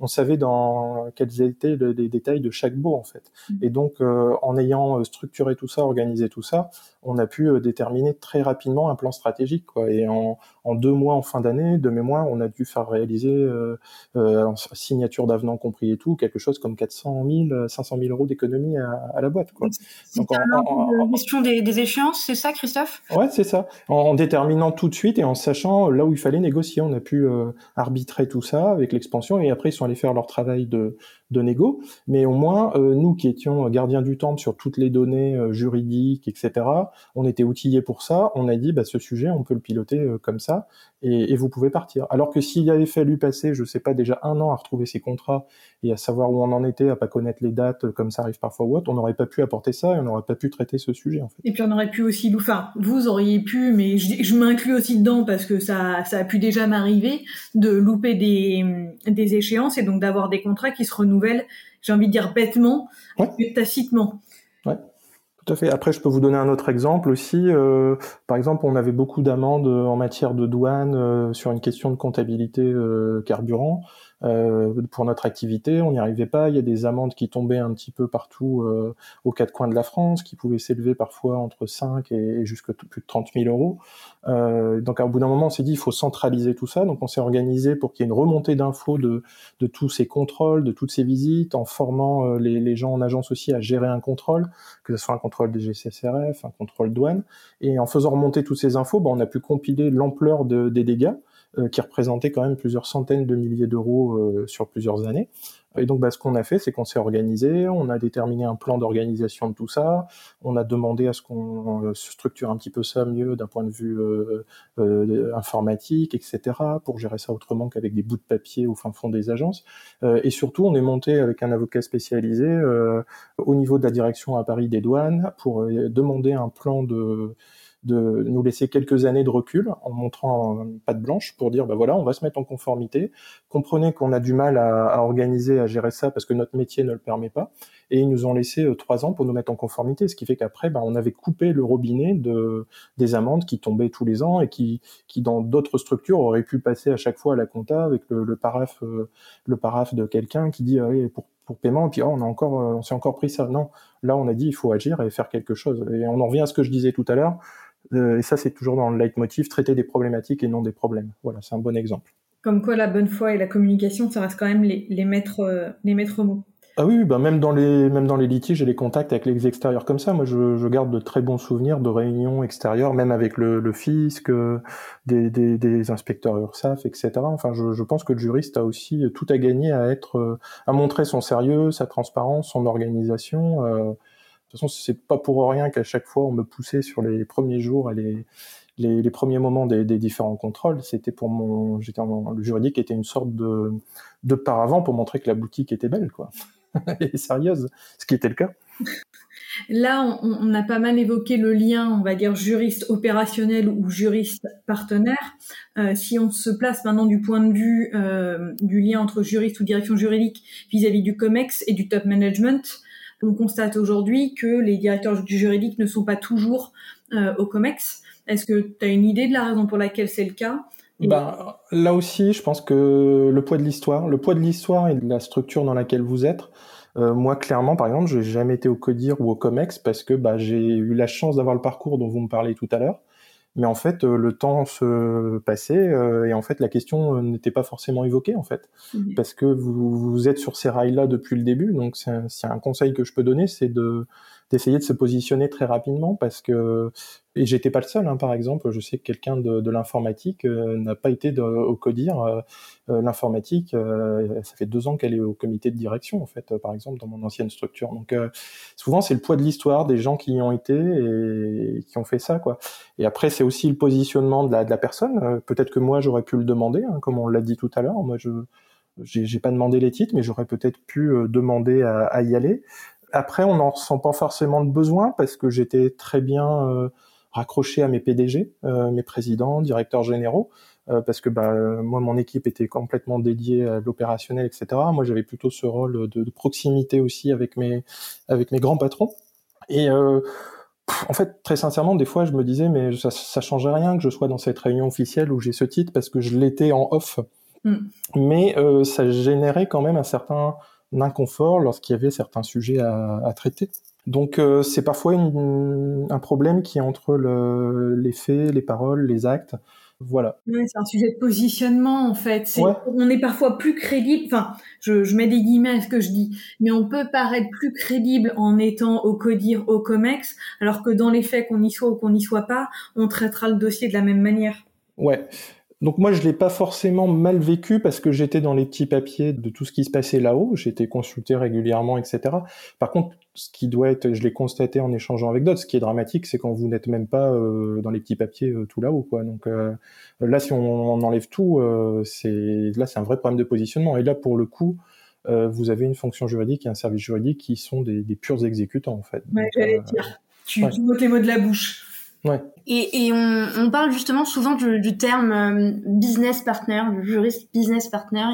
on savait dans quels étaient les détails de chaque beau en fait. Mmh. Et donc, en ayant structuré tout ça, organisé tout ça, on a pu déterminer très rapidement un plan stratégique. Quoi. Et en, en deux mois, en fin d'année, de mémoire, on a dû faire réaliser euh, signature d'avenant compris et tout, quelque chose comme 400 000, 500 000 euros d'économie à, la boîte. Quoi. Donc, en, question des, des, échéances, c'est ça, Christophe? Ouais, c'est ça. En, déterminant tout de suite et en sachant là où il fallait négocier, on a pu euh, arbitrer tout ça avec l'expansion et après ils sont allés faire leur travail de, de négo. Mais au moins, euh, nous qui étions gardiens du temple sur toutes les données euh, juridiques, etc., on était outillé pour ça, on a dit bah, ce sujet, on peut le piloter euh, comme ça, et, et, vous pouvez partir. Alors que s'il avait fallu passer, je sais pas, déjà un an à retrouver ses contrats et à savoir où on en était, à pas connaître les dates, euh, comme ça arrive parfois ou autre, on n'aurait pas pu apporter ça et on n'aurait pas pu traiter ce sujet. En fait. Et puis on aurait pu aussi, enfin, vous auriez pu, mais je, je m'inclus aussi dedans parce que ça, ça a pu déjà m'arriver de louper des, des échéances et donc d'avoir des contrats qui se renouvellent, j'ai envie de dire bêtement, ouais. tacitement. Ouais. Tout à fait. Après, je peux vous donner un autre exemple aussi. Euh, par exemple, on avait beaucoup d'amendes en matière de douane euh, sur une question de comptabilité euh, carburant. Euh, pour notre activité, on n'y arrivait pas. Il y a des amendes qui tombaient un petit peu partout euh, aux quatre coins de la France, qui pouvaient s'élever parfois entre 5 et, jusqu'à plus de 30 000 euros. Euh, donc, à bout d'un moment, on s'est dit il faut centraliser tout ça. Donc, on s'est organisé pour qu'il y ait une remontée d'infos de, de tous ces contrôles, de toutes ces visites, en formant euh, les, les, gens en agence aussi à gérer un contrôle, que ce soit un contrôle des GCSRF, un contrôle douane. Et en faisant remonter toutes ces infos, ben, on a pu compiler l'ampleur de, des dégâts. Euh, qui représentait quand même plusieurs centaines de milliers d'euros euh, sur plusieurs années. Et donc, bah, ce qu'on a fait, c'est qu'on s'est organisé, on a déterminé un plan d'organisation de tout ça, on a demandé à ce qu'on euh, structure un petit peu ça mieux d'un point de vue euh, euh, informatique, etc., pour gérer ça autrement qu'avec des bouts de papier au fin fond des agences. Euh, et surtout, on est monté avec un avocat spécialisé au niveau de la direction à Paris des douanes pour demander un plan de de nous laisser quelques années de recul en montrant patte blanche pour dire, bah voilà, on va se mettre en conformité. Comprenez qu'on a du mal à, à, organiser, à gérer ça parce que notre métier ne le permet pas. Et ils nous ont laissé euh, trois ans pour nous mettre en conformité, ce qui fait qu'après, bah, on avait coupé le robinet de, des amendes qui tombaient tous les ans et qui, qui dans d'autres structures auraient pu passer à chaque fois à la compta avec le, le paraphe, euh, le paraphe de quelqu'un qui dit, oui, pour pour paiement, et puis oh, on a encore, euh, on s'est encore pris ça. Non, là on a dit il faut agir et faire quelque chose. Et on en revient à ce que je disais tout à l'heure. Euh, et ça, c'est toujours dans le leitmotiv, traiter des problématiques et non des problèmes. Voilà, c'est un bon exemple. Comme quoi, la bonne foi et la communication, ça reste quand même les, les maîtres, euh, les maîtres mots. Ah oui, ben même dans les même dans les litiges et les contacts avec les extérieurs comme ça, moi je, je garde de très bons souvenirs de réunions extérieures, même avec le, le fisc, euh, des, des, des, inspecteurs URSAF, etc. Enfin, je, je, pense que le juriste a aussi tout à gagner à être, à montrer son sérieux, sa transparence, son organisation. Euh, de toute façon, c'est pas pour rien qu'à chaque fois on me poussait sur les premiers jours et les, premiers moments des, différents contrôles. C'était pour mon, j'étais le juridique était une sorte de, de paravent pour montrer que la boutique était belle, quoi, *laughs* et sérieuse, ce qui était le cas. Là, on, on, a pas mal évoqué le lien, on va dire juriste opérationnel ou juriste partenaire. Euh, si on se place maintenant du point de vue euh, du lien entre juriste ou direction juridique vis-à-vis -vis du COMEX et du top management, on constate aujourd'hui que les directeurs du juridique ne sont pas toujours euh, au COMEX. Est-ce que tu as une idée de la raison pour laquelle c'est le cas? Ben, là aussi, je pense que le poids de l'histoire, le poids de l'histoire et de la structure dans laquelle vous êtes, euh, moi, clairement, par exemple, je n'ai jamais été au CODIR ou au COMEX parce que bah, j'ai eu la chance d'avoir le parcours dont vous me parlez tout à l'heure. Mais en fait, euh, le temps se passait euh, et en fait, la question euh, n'était pas forcément évoquée en fait, mmh. parce que vous, vous, êtes sur ces rails-là depuis le début. Donc, c'est un, un, conseil que je peux donner, c'est de d'essayer de se positionner très rapidement parce que et j'étais pas le seul hein, par exemple je sais que quelqu'un de, de l'informatique euh, n'a pas été au codir euh, euh, l'informatique ça fait deux ans qu'elle est au comité de direction en fait par exemple dans mon ancienne structure. Donc souvent c'est le poids de l'histoire des gens qui y ont été et, qui ont fait ça quoi. Et après c'est aussi le positionnement de la, de la personne. Peut-être que moi j'aurais pu le demander hein, comme on l'a dit tout à l'heure. Moi je j'ai pas demandé les titres mais j'aurais peut-être pu demander à, à y aller après, on n'en ressent pas forcément de besoin parce que j'étais très bien euh, raccroché à mes PDG, euh, mes présidents, directeurs généraux, euh, parce que bah, moi, mon équipe était complètement dédiée à l'opérationnel, etc. Moi, j'avais plutôt ce rôle de, de, proximité aussi avec mes, avec mes grands patrons. Et euh, en fait, très sincèrement, des fois, je me disais, mais ça, ça changeait rien que je sois dans cette réunion officielle où j'ai ce titre parce que je l'étais en off. Mm. Mais euh, ça générait quand même un certain inconfort lorsqu'il y avait certains sujets à, à traiter. Donc euh, c'est parfois une, un problème qui est entre le, les faits, les paroles, les actes. Voilà. C'est un sujet de positionnement en fait. Est, ouais. On est parfois plus crédible. Enfin, je, je, mets des guillemets à ce que je dis, mais on peut paraître plus crédible en étant au CODIR, au COMEX, alors que dans les faits, qu'on y soit ou qu'on n'y soit pas, on traitera le dossier de la même manière. Ouais. Donc moi, je l'ai pas forcément mal vécu parce que j'étais dans les petits papiers de tout ce qui se passait là-haut. J'étais consulté régulièrement, etc. Par contre, ce qui doit être, je l'ai constaté en échangeant avec d'autres, ce qui est dramatique, c'est quand vous n'êtes même pas euh, dans les petits papiers euh, tout là-haut, quoi. Donc euh, là, si on, enlève tout, c'est là, c'est un vrai problème de positionnement. Et là, pour le coup, vous avez une fonction juridique et un service juridique qui sont des, des purs exécutants, en fait. Ouais. Tu, ouais. tu les mots de la bouche. Et, et on, on, parle justement souvent du, du terme euh, business partner, du juriste business partner.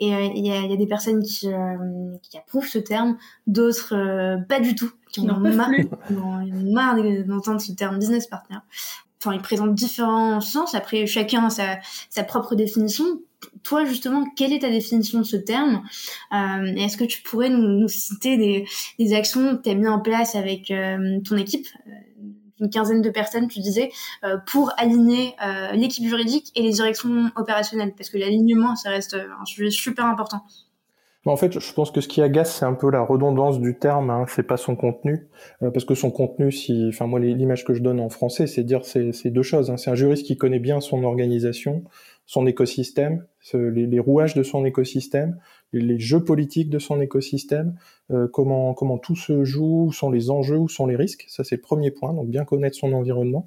Et il et, y, a, y, a, des personnes qui, euh, qui approuvent ce terme, d'autres euh, pas du tout, qui en *laughs* ont marre, marre d'entendre ce terme business partner. Enfin, ils présentent différents sens. Après, chacun a sa, sa propre définition. Toi, justement, quelle est ta définition de ce terme? Euh, Est-ce que tu pourrais nous, nous citer des, des, actions que tu as mis en place avec ton équipe une quinzaine de personnes, tu disais, euh, pour aligner euh, l'équipe juridique et les directions opérationnelles, parce que l'alignement, ça reste un sujet super important. En fait, je pense que ce qui agace, c'est un peu la redondance du terme, hein, c'est pas son contenu, euh, parce que son contenu, si, enfin moi l'image que je donne en français, c'est dire c'est deux choses. Hein. C'est un juriste qui connaît bien son organisation, son écosystème, les, rouages de son écosystème, les, jeux politiques de son écosystème, euh, comment comment tout se joue, où sont les enjeux, où sont les risques. Ça c'est le premier point. Donc bien connaître son environnement.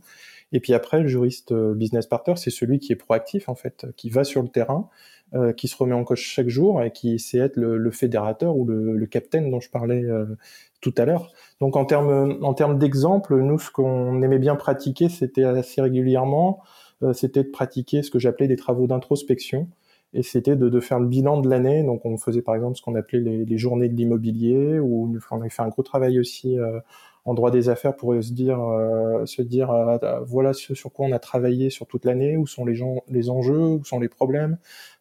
Et puis après, le juriste euh, business partner, c'est celui qui est proactif en fait, qui va sur le terrain, euh, qui se remet en cause chaque jour et qui essaie d'être le, le, fédérateur ou le, le capitaine dont je parlais euh, tout à l'heure. Donc en termes en termes d'exemple, nous ce qu'on aimait bien pratiquer, c'était assez régulièrement euh, c'était de pratiquer ce que j'appelais des travaux d'introspection. Et c'était de, de, faire le bilan de l'année. Donc on faisait par exemple ce qu'on appelait les, les, journées de l'immobilier, où on avait fait un gros travail aussi euh, en droit des affaires pour se dire, euh, se dire euh, voilà ce sur quoi on a travaillé sur toute l'année, où sont les, gens, les enjeux, où sont les problèmes?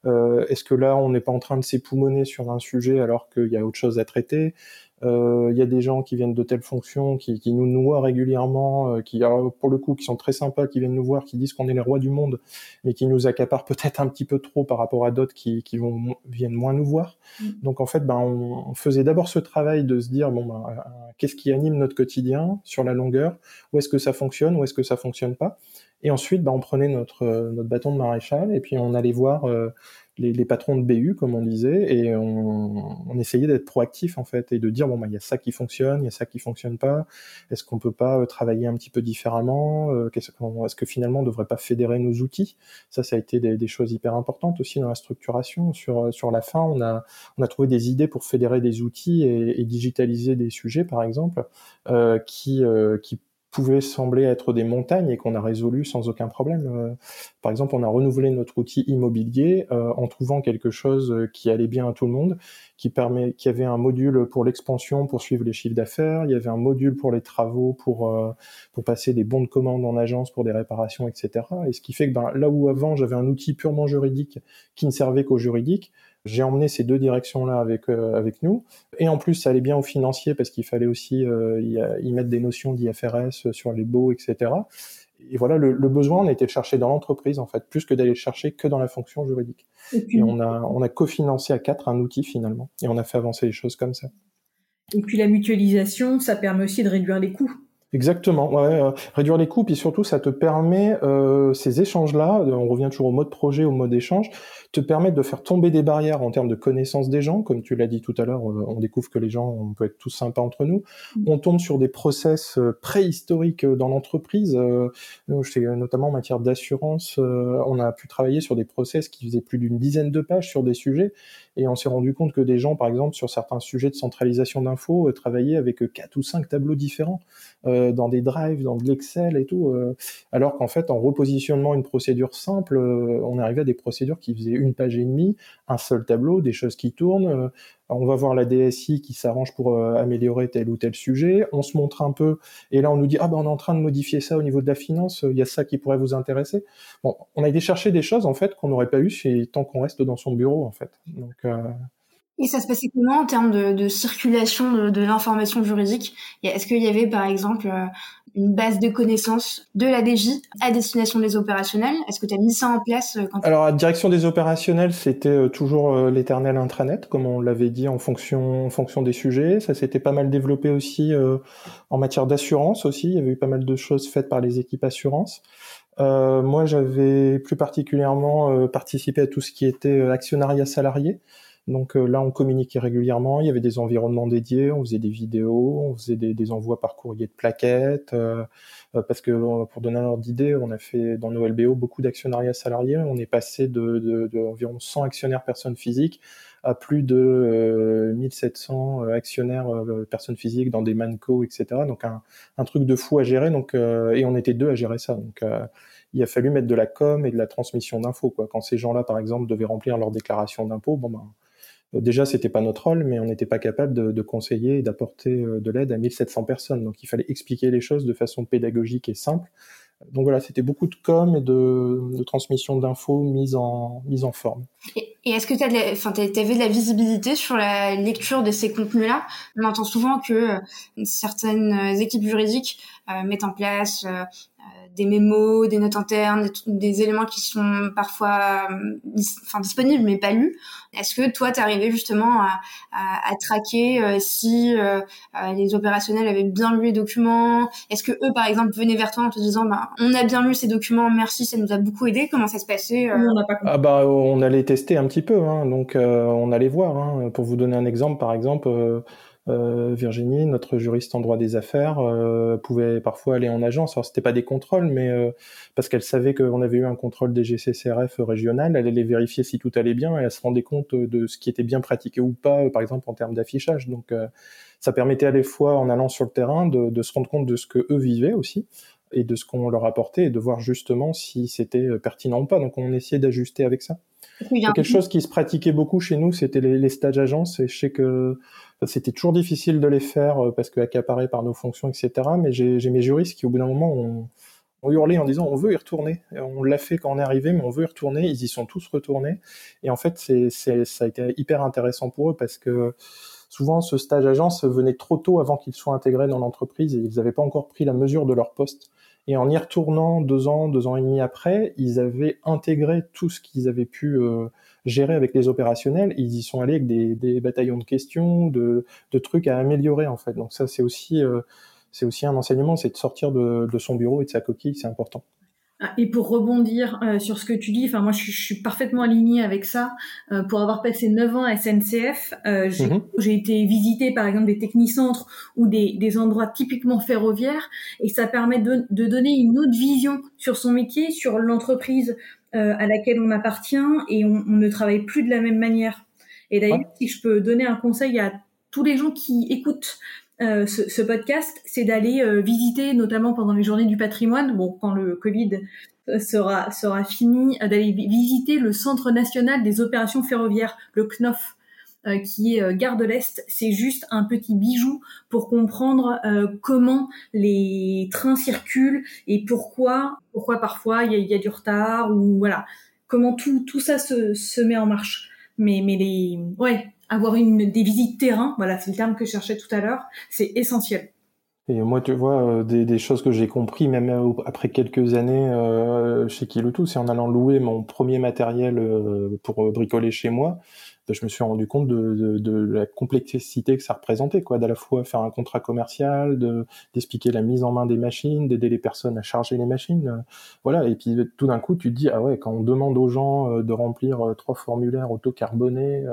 Euh, Est-ce que là on n'est pas en train de s'époumoner sur un sujet alors qu'il y a autre chose à traiter? Il y a des gens qui viennent de telles fonctions, qui, qui nous noient régulièrement, euh, qui, pour le coup, qui sont très sympas, qui viennent nous voir, qui disent qu'on est les rois du monde, mais qui nous accaparent peut-être un petit peu trop par rapport à d'autres qui, qui vont, viennent moins nous voir. Mm. Donc en fait, ben, on, on faisait d'abord ce travail de se dire, bon, ben, euh, qu'est-ce qui anime notre quotidien sur la longueur? Où est-ce que ça fonctionne? Où est-ce que ça fonctionne pas? Et ensuite, ben, on prenait notre, notre bâton de maréchal et puis on allait voir euh, les, les, patrons de BU, comme on disait, et on, on essayait d'être proactif en fait et de dire bon bah il y a ça qui fonctionne, il y a ça qui fonctionne pas. Est-ce qu'on peut pas euh, travailler un petit peu différemment euh, Est-ce que finalement on devrait pas fédérer nos outils? Ça, ça a été des, des, choses hyper importantes aussi dans la structuration. Sur sur la fin, on a on a trouvé des idées pour fédérer des outils et, et digitaliser des sujets, par exemple, euh, qui euh, qui pouvaient sembler être des montagnes et qu'on a résolu sans aucun problème. Euh, par exemple, on a renouvelé notre outil immobilier euh, en trouvant quelque chose qui allait bien à tout le monde, qui permet, qui avait un module pour l'expansion, pour suivre les chiffres d'affaires, il y avait un module pour les travaux, pour euh, pour passer des bons de commande en agence pour des réparations, etc. Et ce qui fait que ben, là où avant j'avais un outil purement juridique qui ne servait qu'au juridique, j'ai emmené ces deux directions-là avec euh, avec nous, et en plus ça allait bien au financier parce qu'il fallait aussi euh, y, y, mettre des notions d'IFRS sur les baux, etc. Et voilà, le, le besoin, on était de chercher dans l'entreprise en fait, plus que d'aller le chercher que dans la fonction juridique. Et, puis, et on a on a cofinancé à quatre un outil finalement, et on a fait avancer les choses comme ça. Et puis la mutualisation, ça permet aussi de réduire les coûts. Exactement, ouais, euh, réduire les coûts, puis surtout ça te permet euh, ces échanges-là, on revient toujours au mode projet, au mode échange, te permettent de faire tomber des barrières en termes de connaissance des gens, comme tu l'as dit tout à l'heure, euh, on découvre que les gens, on peut être tous sympas entre nous, mmh. on tombe sur des process euh, préhistoriques dans l'entreprise, euh, notamment en matière d'assurance, euh, on a pu travailler sur des process qui faisaient plus d'une dizaine de pages sur des sujets, et on s'est rendu compte que des gens, par exemple, sur certains sujets de centralisation d'infos, travaillaient avec quatre ou cinq tableaux différents euh, dans des drives, dans de l'Excel et tout, euh, alors qu'en fait, en repositionnement une procédure simple, euh, on arrivait à des procédures qui faisaient une page et demie, un seul tableau, des choses qui tournent. Euh, on va voir la DSI qui s'arrange pour euh, améliorer tel ou tel sujet. On se montre un peu, et là on nous dit ah ben on est en train de modifier ça au niveau de la finance. Il y a ça qui pourrait vous intéresser. Bon, on a été chercher des choses en fait qu'on n'aurait pas eu si tant qu'on reste dans son bureau en fait. Donc et ça se passait comment en termes de, circulation de, l'information juridique? Est-ce qu'il y avait par exemple euh, une base de connaissances de la DJ à destination des opérationnels? Est-ce que tu as mis ça en place euh, quand Alors, à direction des opérationnels, c'était euh, toujours l'éternel intranet, comme on l'avait dit, en fonction, des sujets. Ça s'était pas mal développé aussi en matière d'assurance aussi. Il y avait eu pas mal de choses faites par les équipes assurances. moi, j'avais plus particulièrement participé à tout ce qui était actionnariat salarié. Donc là, on communiquait régulièrement. Il y avait des environnements dédiés. On faisait des vidéos, on faisait des, des envois par courrier de plaquettes. Euh, parce que pour donner un ordre d'idée, on a fait dans nos LBO beaucoup d'actionnariats salariés. On est passé de, de, environ 100 actionnaires personnes physiques à plus de euh, 1700 euh, actionnaires euh, personnes physiques dans des manco, etc. Donc un, un, truc de fou à gérer. Donc et on était deux à gérer ça. Donc il a fallu mettre de la com et de la transmission d'infos. Quoi. Quand ces gens-là, par exemple, devaient remplir leur déclaration d'impôt, bon ben déjà c'était pas notre rôle, mais on n'était pas capable de, conseiller et d'apporter euh, de l'aide à 1700 personnes. Donc il fallait expliquer les choses de façon pédagogique et simple. Donc voilà, c'était beaucoup de com et de, de transmission d'infos mise en, mise en forme. Et, est-ce que tu avais de la visibilité sur la lecture de ces contenus-là? On entend souvent que euh, certaines équipes juridiques euh, mettent en place euh, des mémos, des notes internes, des, éléments qui sont parfois euh, enfin, disponibles mais pas lus. Est-ce que toi, tu arrivé justement à, à, traquer euh, si euh, les opérationnels avaient bien lu les documents? Est-ce que eux, par exemple, venaient vers toi en te disant bah, on a bien lu ces documents, merci, ça nous a beaucoup aidé? Comment ça se passait on pas Ah bah, on allait tester un petit peu, hein, donc on allait voir. Hein. Pour vous donner un exemple, par exemple euh, Virginie, notre juriste en droit des affaires, euh, pouvait parfois aller en agence. Alors c'était pas des contrôles, mais euh, parce qu'elle savait qu'on avait eu un contrôle des GCCRF régional, elle allait vérifier si tout allait bien et elle se rendait compte de ce qui était bien pratiqué ou pas, par exemple en termes d'affichage. Donc ça permettait à la fois, en allant sur le terrain, de, de, se rendre compte de ce que eux vivaient aussi et de ce qu'on leur apportait et de voir justement si c'était pertinent ou pas. Donc on essayait d'ajuster avec ça. Quelque chose qui se pratiquait beaucoup chez nous, c'était les, les stages agences et je sais que c'était toujours difficile de les faire euh, parce que accaparés par nos fonctions, etc. Mais j'ai mes juristes qui, au bout d'un moment, ont, hurlé en disant on veut y retourner. on l'a fait quand on est arrivé, mais on veut y retourner. Ils y sont tous retournés. Et en fait, c'est ça a été hyper intéressant pour eux parce que souvent, ce stage agence venait trop tôt avant qu'ils soient intégrés dans l'entreprise et ils n'avaient pas encore pris la mesure de leur poste. Et en y retournant deux ans, deux ans et demi après, ils avaient intégré tout ce qu'ils avaient pu euh, gérer avec les opérationnels. Ils y sont allés avec des, des bataillons de questions, de, de, trucs à améliorer en fait. Donc ça, c'est aussi, euh, c'est aussi un enseignement, c'est de sortir de, de son bureau et de sa coquille, c'est important. Ah, et pour rebondir euh, sur ce que tu dis, enfin moi je, suis parfaitement alignée avec ça. Euh, pour avoir passé 9 ans à SNCF, euh, mhm. j'ai été visiter par exemple des technicentres ou des, des, endroits typiquement ferroviaires et ça permet de, de, donner une autre vision sur son métier, sur l'entreprise à laquelle on appartient et on, on, ne travaille plus de la même manière. Et d'ailleurs, si je peux donner un conseil à tous les gens qui écoutent euh, ce, podcast, c'est d'aller euh, visiter, notamment pendant les journées du patrimoine, bon, quand le Covid euh, sera, fini, d'aller visiter le Centre national des opérations ferroviaires, le CNOF, qui est Gare de l'Est. C'est juste un petit bijou pour comprendre comment les trains circulent et pourquoi, pourquoi parfois il y a, du retard ou voilà, comment tout, ça se, met en marche. Mais les, ouais, avoir des visites terrain, voilà, c'est le terme que je cherchais tout à l'heure, c'est essentiel. Et moi, tu vois, euh, des, choses que j'ai compris, même euh, après quelques années euh, chez Kilotou, c'est en allant louer mon premier matériel euh, pour bricoler chez moi, ben, je me suis rendu compte de, la complexité que ça représentait, quoi, d'à la fois faire un contrat commercial, de d'expliquer la mise en main des machines, d'aider les personnes à charger les machines, voilà. Et puis tout d'un coup, tu te dis ah ouais, quand on demande aux gens de remplir trois formulaires auto-carbonés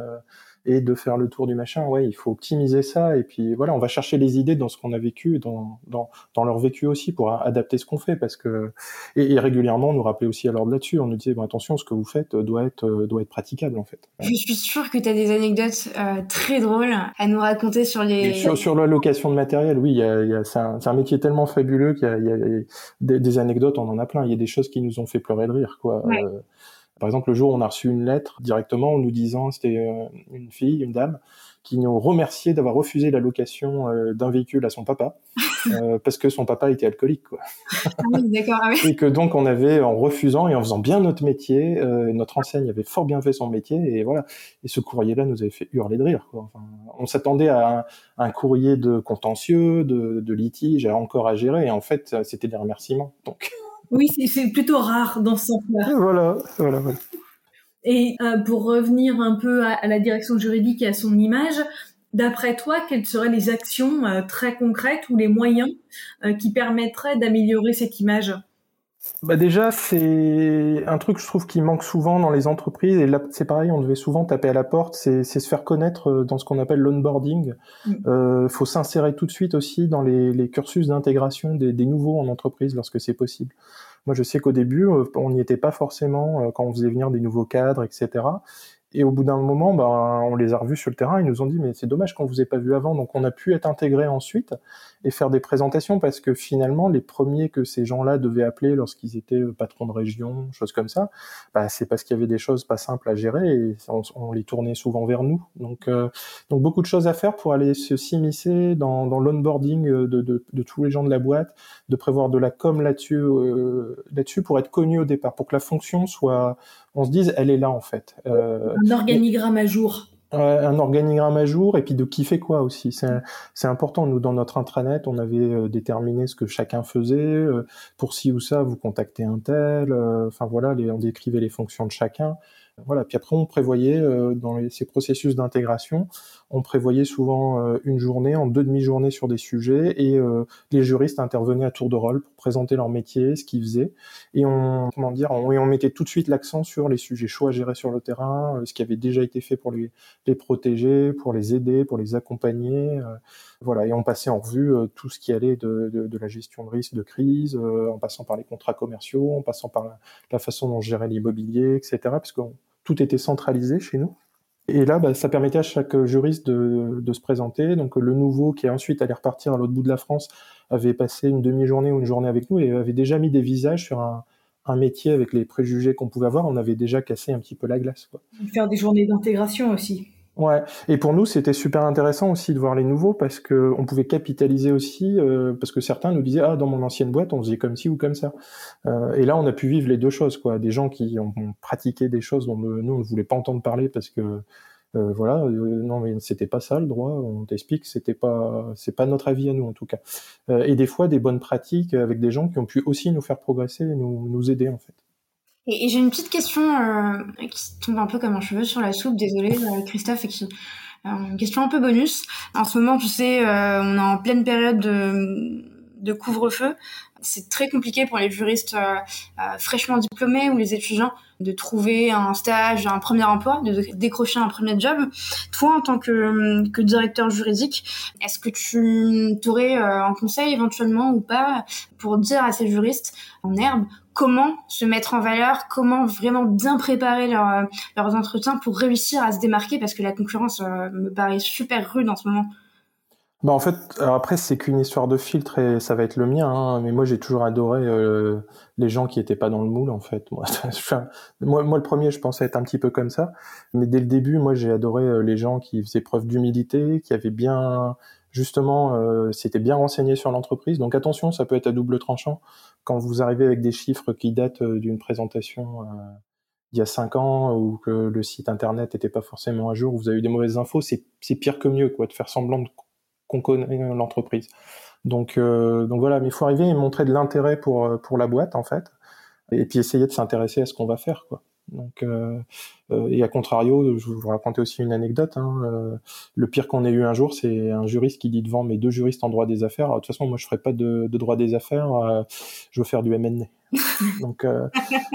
et de faire le tour du machin. Ouais, il faut optimiser ça et puis voilà, on va chercher les idées dans ce qu'on a vécu, dans, dans, dans leur vécu aussi pour adapter ce qu'on fait parce que et, régulièrement on nous rappelait aussi à l'ordre là-dessus, on nous disait bon attention, ce que vous faites doit être doit être praticable en fait. Je suis sûre que tu as des anecdotes euh, très drôles à nous raconter sur les sur, sur la location de matériel. Oui, y a, y a, c'est un, un, métier tellement fabuleux qu'il y a, y a des, des, anecdotes, on en a plein. Il y a des choses qui nous ont fait pleurer de rire quoi. Ouais. Euh, par exemple, le jour où on a reçu une lettre directement en nous disant, c'était euh, une fille, une dame, qui nous remerciait d'avoir refusé la location euh, d'un véhicule à son papa, *laughs* euh, parce que son papa était alcoolique. Quoi. Ah oui, d'accord. Ah et que donc on avait, en refusant et en faisant bien notre métier, notre enseigne avait fort bien fait son métier, et voilà. Et ce courrier-là nous avait fait hurler de rire. Quoi. Enfin, on s'attendait à un, un, courrier de contentieux, de, de litige, encore à gérer, et en fait, c'était des remerciements. Donc... Oui, c'est plutôt rare dans ce sens-là. Voilà, voilà, voilà. Et euh, pour revenir un peu à, à, la direction juridique et à son image, d'après toi, quelles seraient les actions euh, très concrètes ou les moyens euh, qui permettraient d'améliorer cette image? Bah déjà, c'est un truc je trouve qui manque souvent dans les entreprises. Et là, c'est pareil, on devait souvent taper à la porte. C'est se faire connaître euh, dans ce qu'on appelle l'onboarding. Il mm. euh, faut s'insérer tout de suite aussi dans les, les cursus d'intégration des, des, nouveaux en entreprise lorsque c'est possible. Moi, je sais qu'au début, euh, on n'y était pas forcément euh, quand on faisait venir des nouveaux cadres, etc. Et au bout d'un moment, ben, on les a revus sur le terrain. Ils nous ont dit, mais c'est dommage qu'on vous ait pas vu avant. Donc, on a pu être intégré ensuite et faire des présentations parce que finalement, les premiers que ces gens-là devaient appeler lorsqu'ils étaient patrons de région, choses comme ça, bah, c'est parce qu'il y avait des choses pas simples à gérer et on, les tournait souvent vers nous. Donc, euh, donc beaucoup de choses à faire pour aller se s'immiscer dans, dans l'onboarding de, de, de, tous les gens de la boîte, de prévoir de la com là-dessus, euh, là-dessus pour être connu au départ, pour que la fonction soit on se dise, elle est là en fait. Euh, un organigramme à jour. un organigramme à jour et puis de qui fait quoi aussi. C'est important. Nous, dans notre intranet, on avait euh, déterminé ce que chacun faisait. Euh, pour ci ou ça, vous contactez un tel. Enfin voilà, les, on décrivait les fonctions de chacun. Voilà. Puis après, on prévoyait dans ces processus d'intégration, on prévoyait souvent euh, une journée, en deux demi-journées sur des sujets, et euh, les juristes intervenaient à tour de rôle pour présenter leur métier, ce qu'ils faisaient, et on, comment dire, on, on mettait tout de suite l'accent sur les sujets chauds à gérer sur le terrain, ce qui avait déjà été fait pour les, les protéger, pour les aider, pour les accompagner. Voilà, et on passait en revue tout ce qui allait de, de, de, la gestion de risque de crise, en passant par les contrats commerciaux, en passant par la, la façon dont on gérait l'immobilier, etc. Parce qu'on tout était centralisé chez nous. Et là, bah, ça permettait à chaque juriste de, se présenter. Donc le nouveau qui ensuite allait repartir à l'autre bout de la France avait passé une demi-journée ou une journée avec nous et avait déjà mis des visages sur un, métier avec les préjugés qu'on pouvait avoir. On avait déjà cassé un petit peu la glace. Faire des journées d'intégration aussi. Ouais, et pour nous c'était super intéressant aussi de voir les nouveaux parce que on pouvait capitaliser aussi euh, parce que certains nous disaient ah dans mon ancienne boîte on faisait comme ci ou comme ça. Euh, et là on a pu vivre les deux choses quoi. Des gens qui ont, pratiqué des choses dont nous on ne voulait pas entendre parler parce que euh, voilà non mais c'était pas ça le droit. On t'explique c'était pas c'est pas notre avis à nous en tout cas. Et des fois des bonnes pratiques avec des gens qui ont pu aussi nous faire progresser et nous nous aider en fait et, j'ai une petite question euh, qui tombe un peu comme un cheveu sur la soupe, désolé euh, Christophe, et qui euh, une question un peu bonus. En ce moment, tu sais, on est en pleine période de, de couvre-feu. C'est très compliqué pour les juristes fraîchement diplômés ou les étudiants de trouver un stage, un premier emploi, de décrocher un premier job. Toi, en tant que, que directeur juridique, est-ce que tu aurais un conseil éventuellement ou pas pour dire à ces juristes en herbe comment se mettre en valeur, comment vraiment bien préparer euh, leurs entretiens pour réussir à se démarquer? Parce que la concurrence euh, me paraît super rude en ce moment. Bah en fait, après c'est qu'une histoire de filtre et ça va être le mien. Hein, mais moi j'ai toujours adoré euh, les gens qui étaient pas dans le moule en fait. Moi, *laughs* moi, le premier, je pensais être un petit peu comme ça. Mais dès le début, moi j'ai adoré les gens qui faisaient preuve d'humilité, qui avaient bien justement, euh, c'était bien renseigné sur l'entreprise. Donc attention, ça peut être à double tranchant. Quand vous arrivez avec des chiffres qui datent euh, d'une présentation euh, il y a cinq ans ou que le site internet n'était pas forcément à jour, vous avez eu des mauvaises infos, c'est pire que mieux, quoi, de faire semblant qu'on connaît l'entreprise. Donc, donc voilà, mais il faut arriver et montrer de l'intérêt pour pour la boîte en fait, et puis essayer de s'intéresser à ce qu'on va faire, quoi. Donc, euh, euh, et à contrario, je vais vous raconter aussi une anecdote. Hein, euh, le pire qu'on ait eu un jour, c'est un juriste qui dit devant mes deux juristes en droit des affaires. de toute façon, moi, je ferai pas de, de droit des affaires. je veux faire du M&A. *laughs* Donc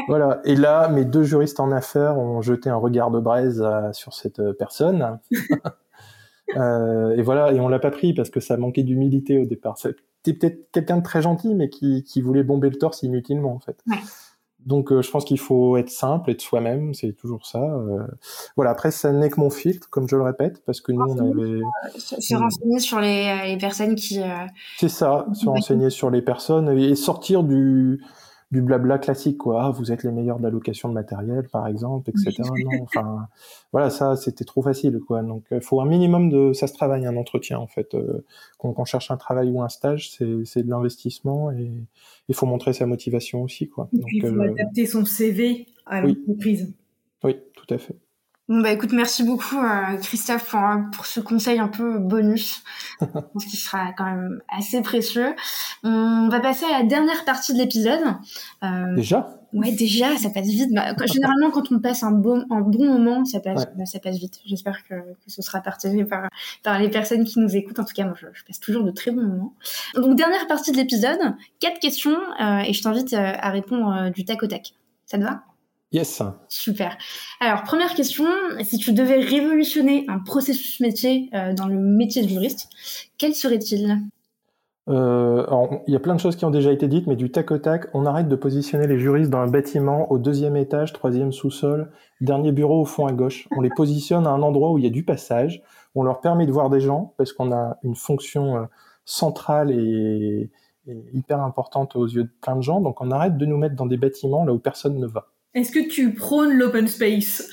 voilà. Et là, mes deux juristes en affaires ont jeté un regard de braise sur cette personne. *laughs* et voilà. Et on l'a pas pris parce que ça manquait d'humilité au départ. C'était peut-être quelqu'un de très gentil, mais qui, qui voulait bomber le torse inutilement en fait. Ouais. Donc euh, je pense qu'il faut être simple, être soi-même, c'est toujours ça. Euh. Voilà, après ça n'est que mon filtre, comme je le répète, parce que nous on avait... Se renseigner sur les, les personnes qui... Euh, c'est ça, se renseigner sur les personnes et sortir du, du blabla classique, quoi. Ah, vous êtes les meilleurs de la location de matériel, par exemple, etc. non, enfin, voilà, ça, c'était trop facile, quoi. Donc, il faut un minimum de, ça se travaille, un entretien, en fait. Euh, quand on cherche un travail ou un stage, c'est de l'investissement et il faut montrer sa motivation aussi, quoi. Donc, il faut euh, adapter son CV à l'entreprise. Oui, tout à fait. Bon bah écoute, merci beaucoup euh, Christophe pour, pour ce conseil un peu bonus, *laughs* ce qui sera quand même assez précieux. On va passer à la dernière partie de l'épisode. Euh, Déjà? Ouais, déjà, ça passe vite. Bah, généralement, quand on passe un bon, un bon moment, ça passe, bah, ça passe vite. J'espère que, que, ce sera partagé par, par les personnes qui nous écoutent. En tout cas, moi, je, passe toujours de très bons moments. Donc, dernière partie de l'épisode, quatre questions, euh, et je t'invite euh, à répondre euh, du tac au tac. Ça te va? Yes. Super. Alors, première question, si tu devais révolutionner un processus métier dans le métier de juriste, quel serait-il? Euh, il y a plein de choses qui ont déjà été dites, mais du tac au tac, on arrête de positionner les juristes dans un bâtiment au deuxième étage, troisième sous-sol, dernier bureau au fond à gauche. On les positionne à un endroit où il y a du passage. On leur permet de voir des gens parce qu'on a une fonction euh, centrale et, et, hyper importante aux yeux de plein de gens. Donc on arrête de nous mettre dans des bâtiments là où personne ne va. Est-ce que tu prônes l'open space?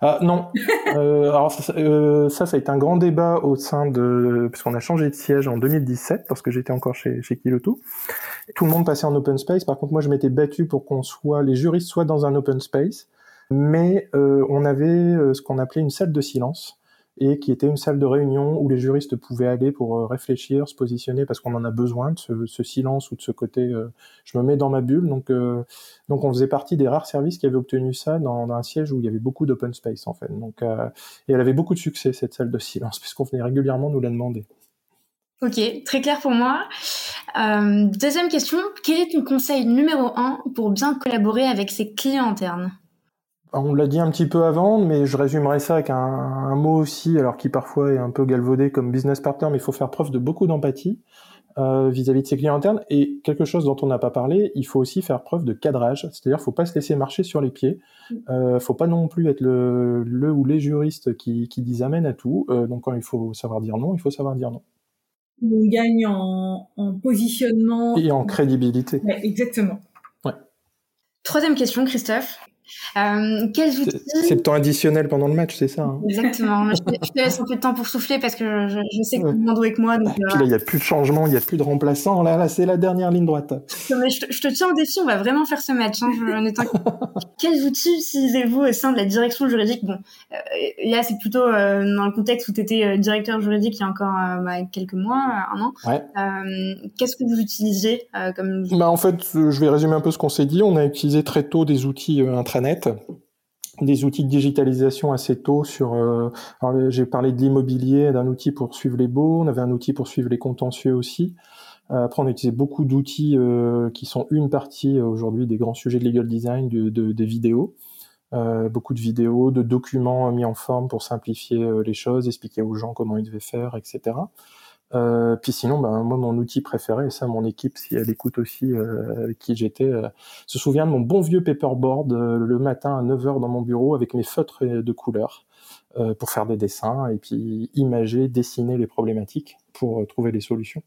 Ah non. *laughs* euh, alors euh, ça, ça, a été un grand débat au sein de parce qu'on a changé de siège en 2017 parce que j'étais encore chez chez Kiloto. Tout le monde passait en open space. Par contre, moi, je m'étais battu pour qu'on soit les juristes soient dans un open space, mais euh, on avait euh, ce qu'on appelait une salle de silence et qui était une salle de réunion où les juristes pouvaient aller pour euh, réfléchir, se positionner parce qu'on en a besoin de ce, ce, silence ou de ce côté euh, je me mets dans ma bulle. Donc, euh, donc on faisait partie des rares services qui avaient obtenu ça dans, dans un siège où il y avait beaucoup d'open space en fait. Donc, et elle avait beaucoup de succès cette salle de silence *laughs* puisqu'on venait régulièrement nous la demander. Ok, très clair pour moi. deuxième question, quel est ton conseil numéro un pour bien collaborer avec ses clients internes? On l'a dit un petit peu avant, mais je résumerai ça avec un, mot aussi, alors qui parfois est un peu galvaudé comme business partner, mais il faut faire preuve de beaucoup d'empathie euh, vis-à-vis de ses clients internes. Et quelque chose dont on n'a pas parlé, il faut aussi faire preuve de cadrage, c'est-à-dire faut pas se laisser marcher sur les pieds. Euh, faut pas non plus être le, le ou les juristes qui, qui disent amen à tout. Euh, donc quand il faut savoir dire non, il faut savoir dire non. On gagne en, positionnement et en crédibilité. exactement. Ouais. Troisième question, Christophe. Euh, quels outils C'est le temps additionnel pendant le match, c'est ça hein Exactement. *laughs* je, te, laisse un peu de temps pour souffler parce que je, je sais que le monde avec moi. Donc, puis là, il n'y a plus de changement, il n'y a plus de remplaçant. Là, là c'est la dernière ligne droite. Mais je, te, tiens au défi, on va vraiment faire ce match. Hein, *laughs* Quels outils utilisez-vous au sein de la direction juridique? Bon, euh, là, c'est plutôt euh, dans le contexte où tu étais directeur juridique il y a encore bah, quelques mois, un an. Ouais. Qu'est-ce que vous utilisez comme bah, En fait, je vais résumer un peu ce qu'on s'est dit. On a utilisé très tôt des outils intra des outils de digitalisation assez tôt sur. Euh, j'ai parlé de l'immobilier, d'un outil pour suivre les baux. On avait un outil pour suivre les contentieux aussi. Euh, après, on a utilisé beaucoup d'outils euh, qui sont une partie aujourd'hui des grands sujets de legal design, de, des vidéos. beaucoup de vidéos, de documents mis en forme pour simplifier les choses, expliquer aux gens comment ils devaient faire, etc. Euh, puis sinon, ben, moi, mon outil préféré, et ça, mon équipe, si elle écoute aussi, euh, qui j'étais, euh, se souvient de mon bon vieux paperboard euh, le matin à 9h dans mon bureau avec mes feutres de couleur pour faire des dessins et puis imager, dessiner les problématiques pour trouver les solutions.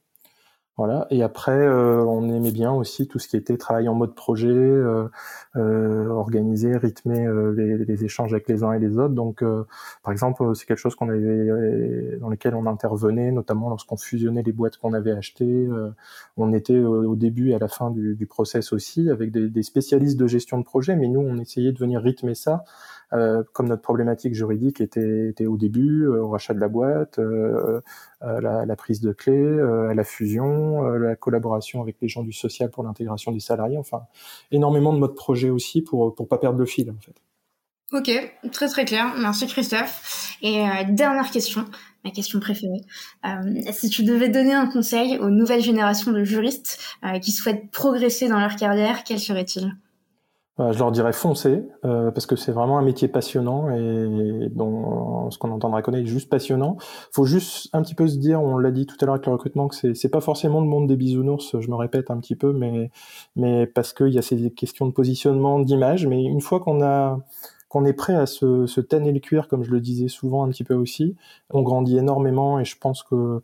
Voilà. Et après, euh, on aimait bien aussi tout ce qui était travail en mode projet, euh, euh, organiser, rythmer les, les, échanges avec les uns et les autres. Donc, par exemple, c'est quelque chose qu'on avait, dans lequel on intervenait, notamment lorsqu'on fusionnait les boîtes qu'on avait achetées. on était au, début et à la fin du, du process aussi, avec des, des, spécialistes de gestion de projet, mais nous, on essayait de venir rythmer ça euh, comme notre problématique juridique était, était au début, euh, au rachat de la boîte, euh, la, la, prise de clé, la fusion, la collaboration avec les gens du social pour l'intégration des salariés, enfin énormément de modes projet aussi pour pour pas perdre le fil en fait. Ok, très très clair. Merci Christophe. Et dernière question, ma question préférée. Euh, si tu devais donner un conseil aux nouvelles générations de juristes qui souhaitent progresser dans leur carrière, quel serait-il? Je leur dirais foncez, euh, parce que c'est vraiment un métier passionnant et dont ce qu'on entendra connaître est juste passionnant. Faut juste un petit peu se dire, on l'a dit tout à l'heure avec le recrutement, que c'est, c'est pas forcément le monde des bisounours, je me répète un petit peu, mais, mais parce qu'il y a ces questions de positionnement, d'image, mais une fois qu'on a qu'on est prêt à se, se tanner le cuir, comme je le disais souvent un petit peu aussi, on grandit énormément et je pense que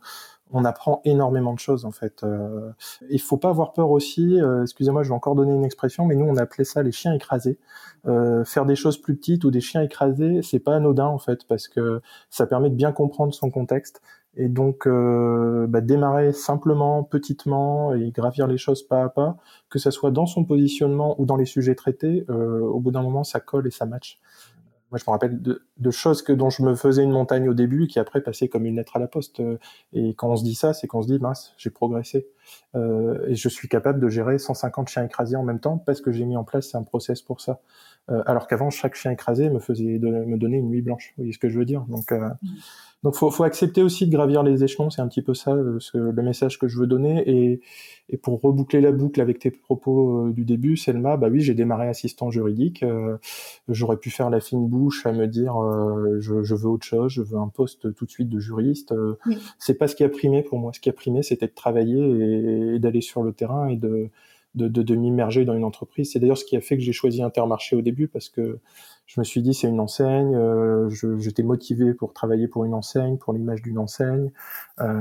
on apprend énormément de choses en fait. Euh, il faut pas avoir peur aussi. Euh, excusez-moi, je vais encore donner une expression, mais nous on appelait ça les chiens écrasés. Euh, faire des choses plus petites ou des chiens écrasés, c'est pas anodin en fait parce que ça permet de bien comprendre son contexte et donc euh, bah, démarrer simplement, petitement et gravir les choses pas à pas, que ça soit dans son positionnement ou dans les sujets traités. au bout d'un moment, ça colle et ça match. Moi, je me rappelle de, choses que dont je me faisais une montagne au début qui après passaient comme une lettre à la poste. Et quand on se dit ça, c'est qu'on se dit mince, j'ai progressé euh, et je suis capable de gérer 150 chiens écrasés en même temps parce que j'ai mis en place un process pour ça. Euh, alors qu'avant, chaque chien écrasé me faisait de, me donner une nuit blanche. Vous voyez ce que je veux dire? Donc, euh, mmh. Donc faut, faut accepter aussi de gravir les échelons, c'est un petit peu ça euh, le message que je veux donner. Et, et pour reboucler la boucle avec tes propos euh, du début, Selma, bah oui, j'ai démarré assistant juridique. J'aurais pu faire la fine bouche à me dire je, je, veux autre chose, je veux un poste tout de suite de juriste. C'est pas ce qui a primé pour moi. Ce qui a primé, c'était de travailler et, et d'aller sur le terrain et de de, de, de m'immerger dans une entreprise. C'est d'ailleurs ce qui a fait que j'ai choisi Intermarché au début parce que je me suis dit c'est une enseigne, euh, j'étais motivé pour travailler pour une enseigne, pour l'image d'une enseigne. Euh,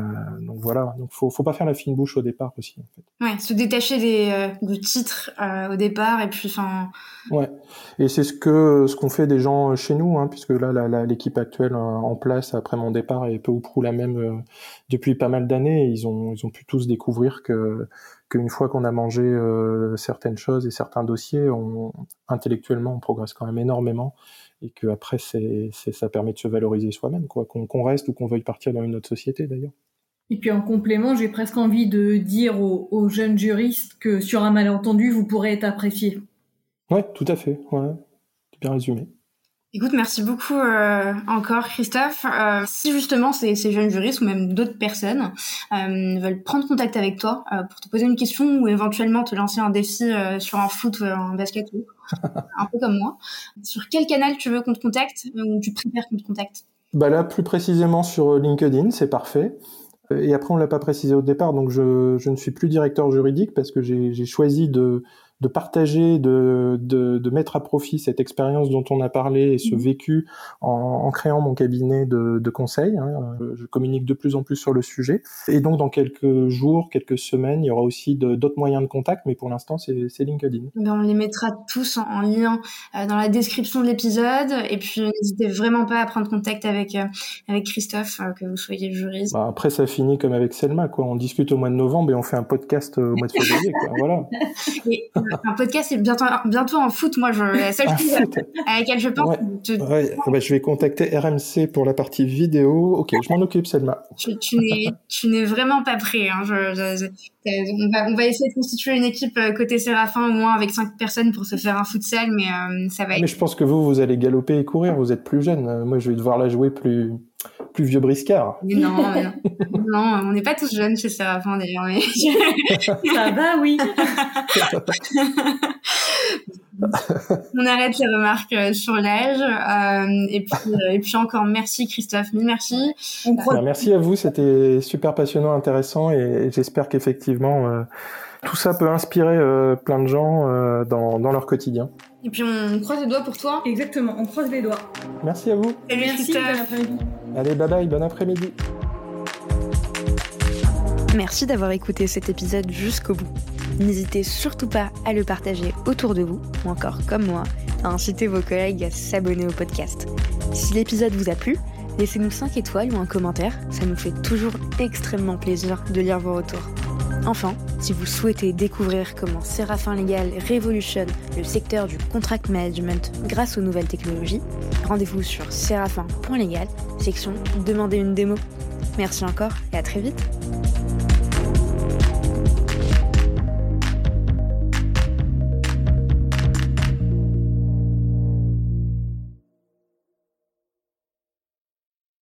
donc voilà, donc faut faut pas faire la fine bouche au départ aussi. En fait. Ouais, se détacher des euh, du titre euh, au départ et puis enfin. Ouais, et c'est ce que ce qu'on fait des gens chez nous, hein, puisque là l'équipe actuelle euh, en place après mon départ est peu ou prou la même depuis pas mal d'années. Ils ont ils ont pu tous découvrir que qu'une fois qu'on a mangé euh, certaines choses et certains dossiers, on, intellectuellement, on progresse quand même énormément et que après, c'est, ça permet de se valoriser soi-même, quoi, qu'on, reste ou qu'on veuille partir dans une autre société d'ailleurs. Et puis en complément, j'ai presque envie de dire aux, jeunes juristes que sur un malentendu, vous pourrez être apprécié. Ouais, tout à fait. Ouais, bien résumé. Écoute, merci beaucoup euh, encore Christophe. Euh, si justement ces, ces, jeunes juristes ou même d'autres personnes euh, veulent prendre contact avec toi pour te poser une question ou éventuellement te lancer un défi sur un foot ou un basket ou *laughs* un peu comme moi, sur quel canal tu veux qu'on te contacte ou tu préfères qu'on te contacte? Bah là, plus précisément sur LinkedIn, c'est parfait. Et après, on l'a pas précisé au départ, donc je, je ne suis plus directeur juridique parce que j'ai choisi de de partager, de, de, de, mettre à profit cette expérience dont on a parlé et ce mmh. vécu en, en créant mon cabinet de, de conseil. Hein. Je communique de plus en plus sur le sujet. Et donc, dans quelques jours, quelques semaines, il y aura aussi d'autres moyens de contact, mais pour l'instant, c'est LinkedIn. Ben, on les mettra tous en, lien euh, dans la description de l'épisode. Et puis, n'hésitez vraiment pas à prendre contact avec, euh, avec Christophe, euh, que vous soyez juriste. Bah, après, ça finit comme avec Selma. Quoi. On discute au mois de novembre et on fait un podcast au mois de février. Quoi. Voilà. *laughs* Et, un podcast c'est bientôt, bientôt en foot. Moi, je, la seule chose à laquelle je pense. Ouais. Bah, je vais contacter RMC pour la partie vidéo. Ok, je m'en occupe, Selma. Tu, tu n'es vraiment pas prêt. Hein. Je, on, va, on va essayer de constituer une équipe euh, côté Séraphin au moins avec cinq personnes pour se faire un futsal, mais euh, ça va être. Mais je pense que vous, vous allez galoper et courir. Vous êtes plus jeune. Moi, je vais devoir la jouer plus plus vieux briscard. *laughs* non, non, on n'est pas tous jeunes chez Séraphin d'ailleurs. Mais... *laughs* ça va, oui. *laughs* on arrête les remarques euh, sur l'âge. Euh, et, puis, euh, et puis encore merci Christophe, mille merci. Ben, merci à vous, c'était super passionnant, intéressant et j'espère qu'effectivement tout ça peut inspirer plein de gens dans, dans leur quotidien. Et puis on croise les doigts pour toi. Exactement, on croise les doigts. Merci à vous. Et merci, bon après-midi. Allez, bye bye, bon après-midi. Merci d'avoir écouté cet épisode jusqu'au bout. N'hésitez surtout pas à le partager autour de vous, ou encore comme moi, à inciter vos collègues à s'abonner au podcast. Si l'épisode vous a plu, laissez-nous 5 étoiles ou un commentaire, ça nous fait toujours extrêmement plaisir de lire vos retours. Enfin, si vous souhaitez découvrir comment Séraphin Légal révolutionne le secteur du contract management grâce aux nouvelles technologies, rendez-vous sur séraphin.légal, section Demandez une démo. Merci encore et à très vite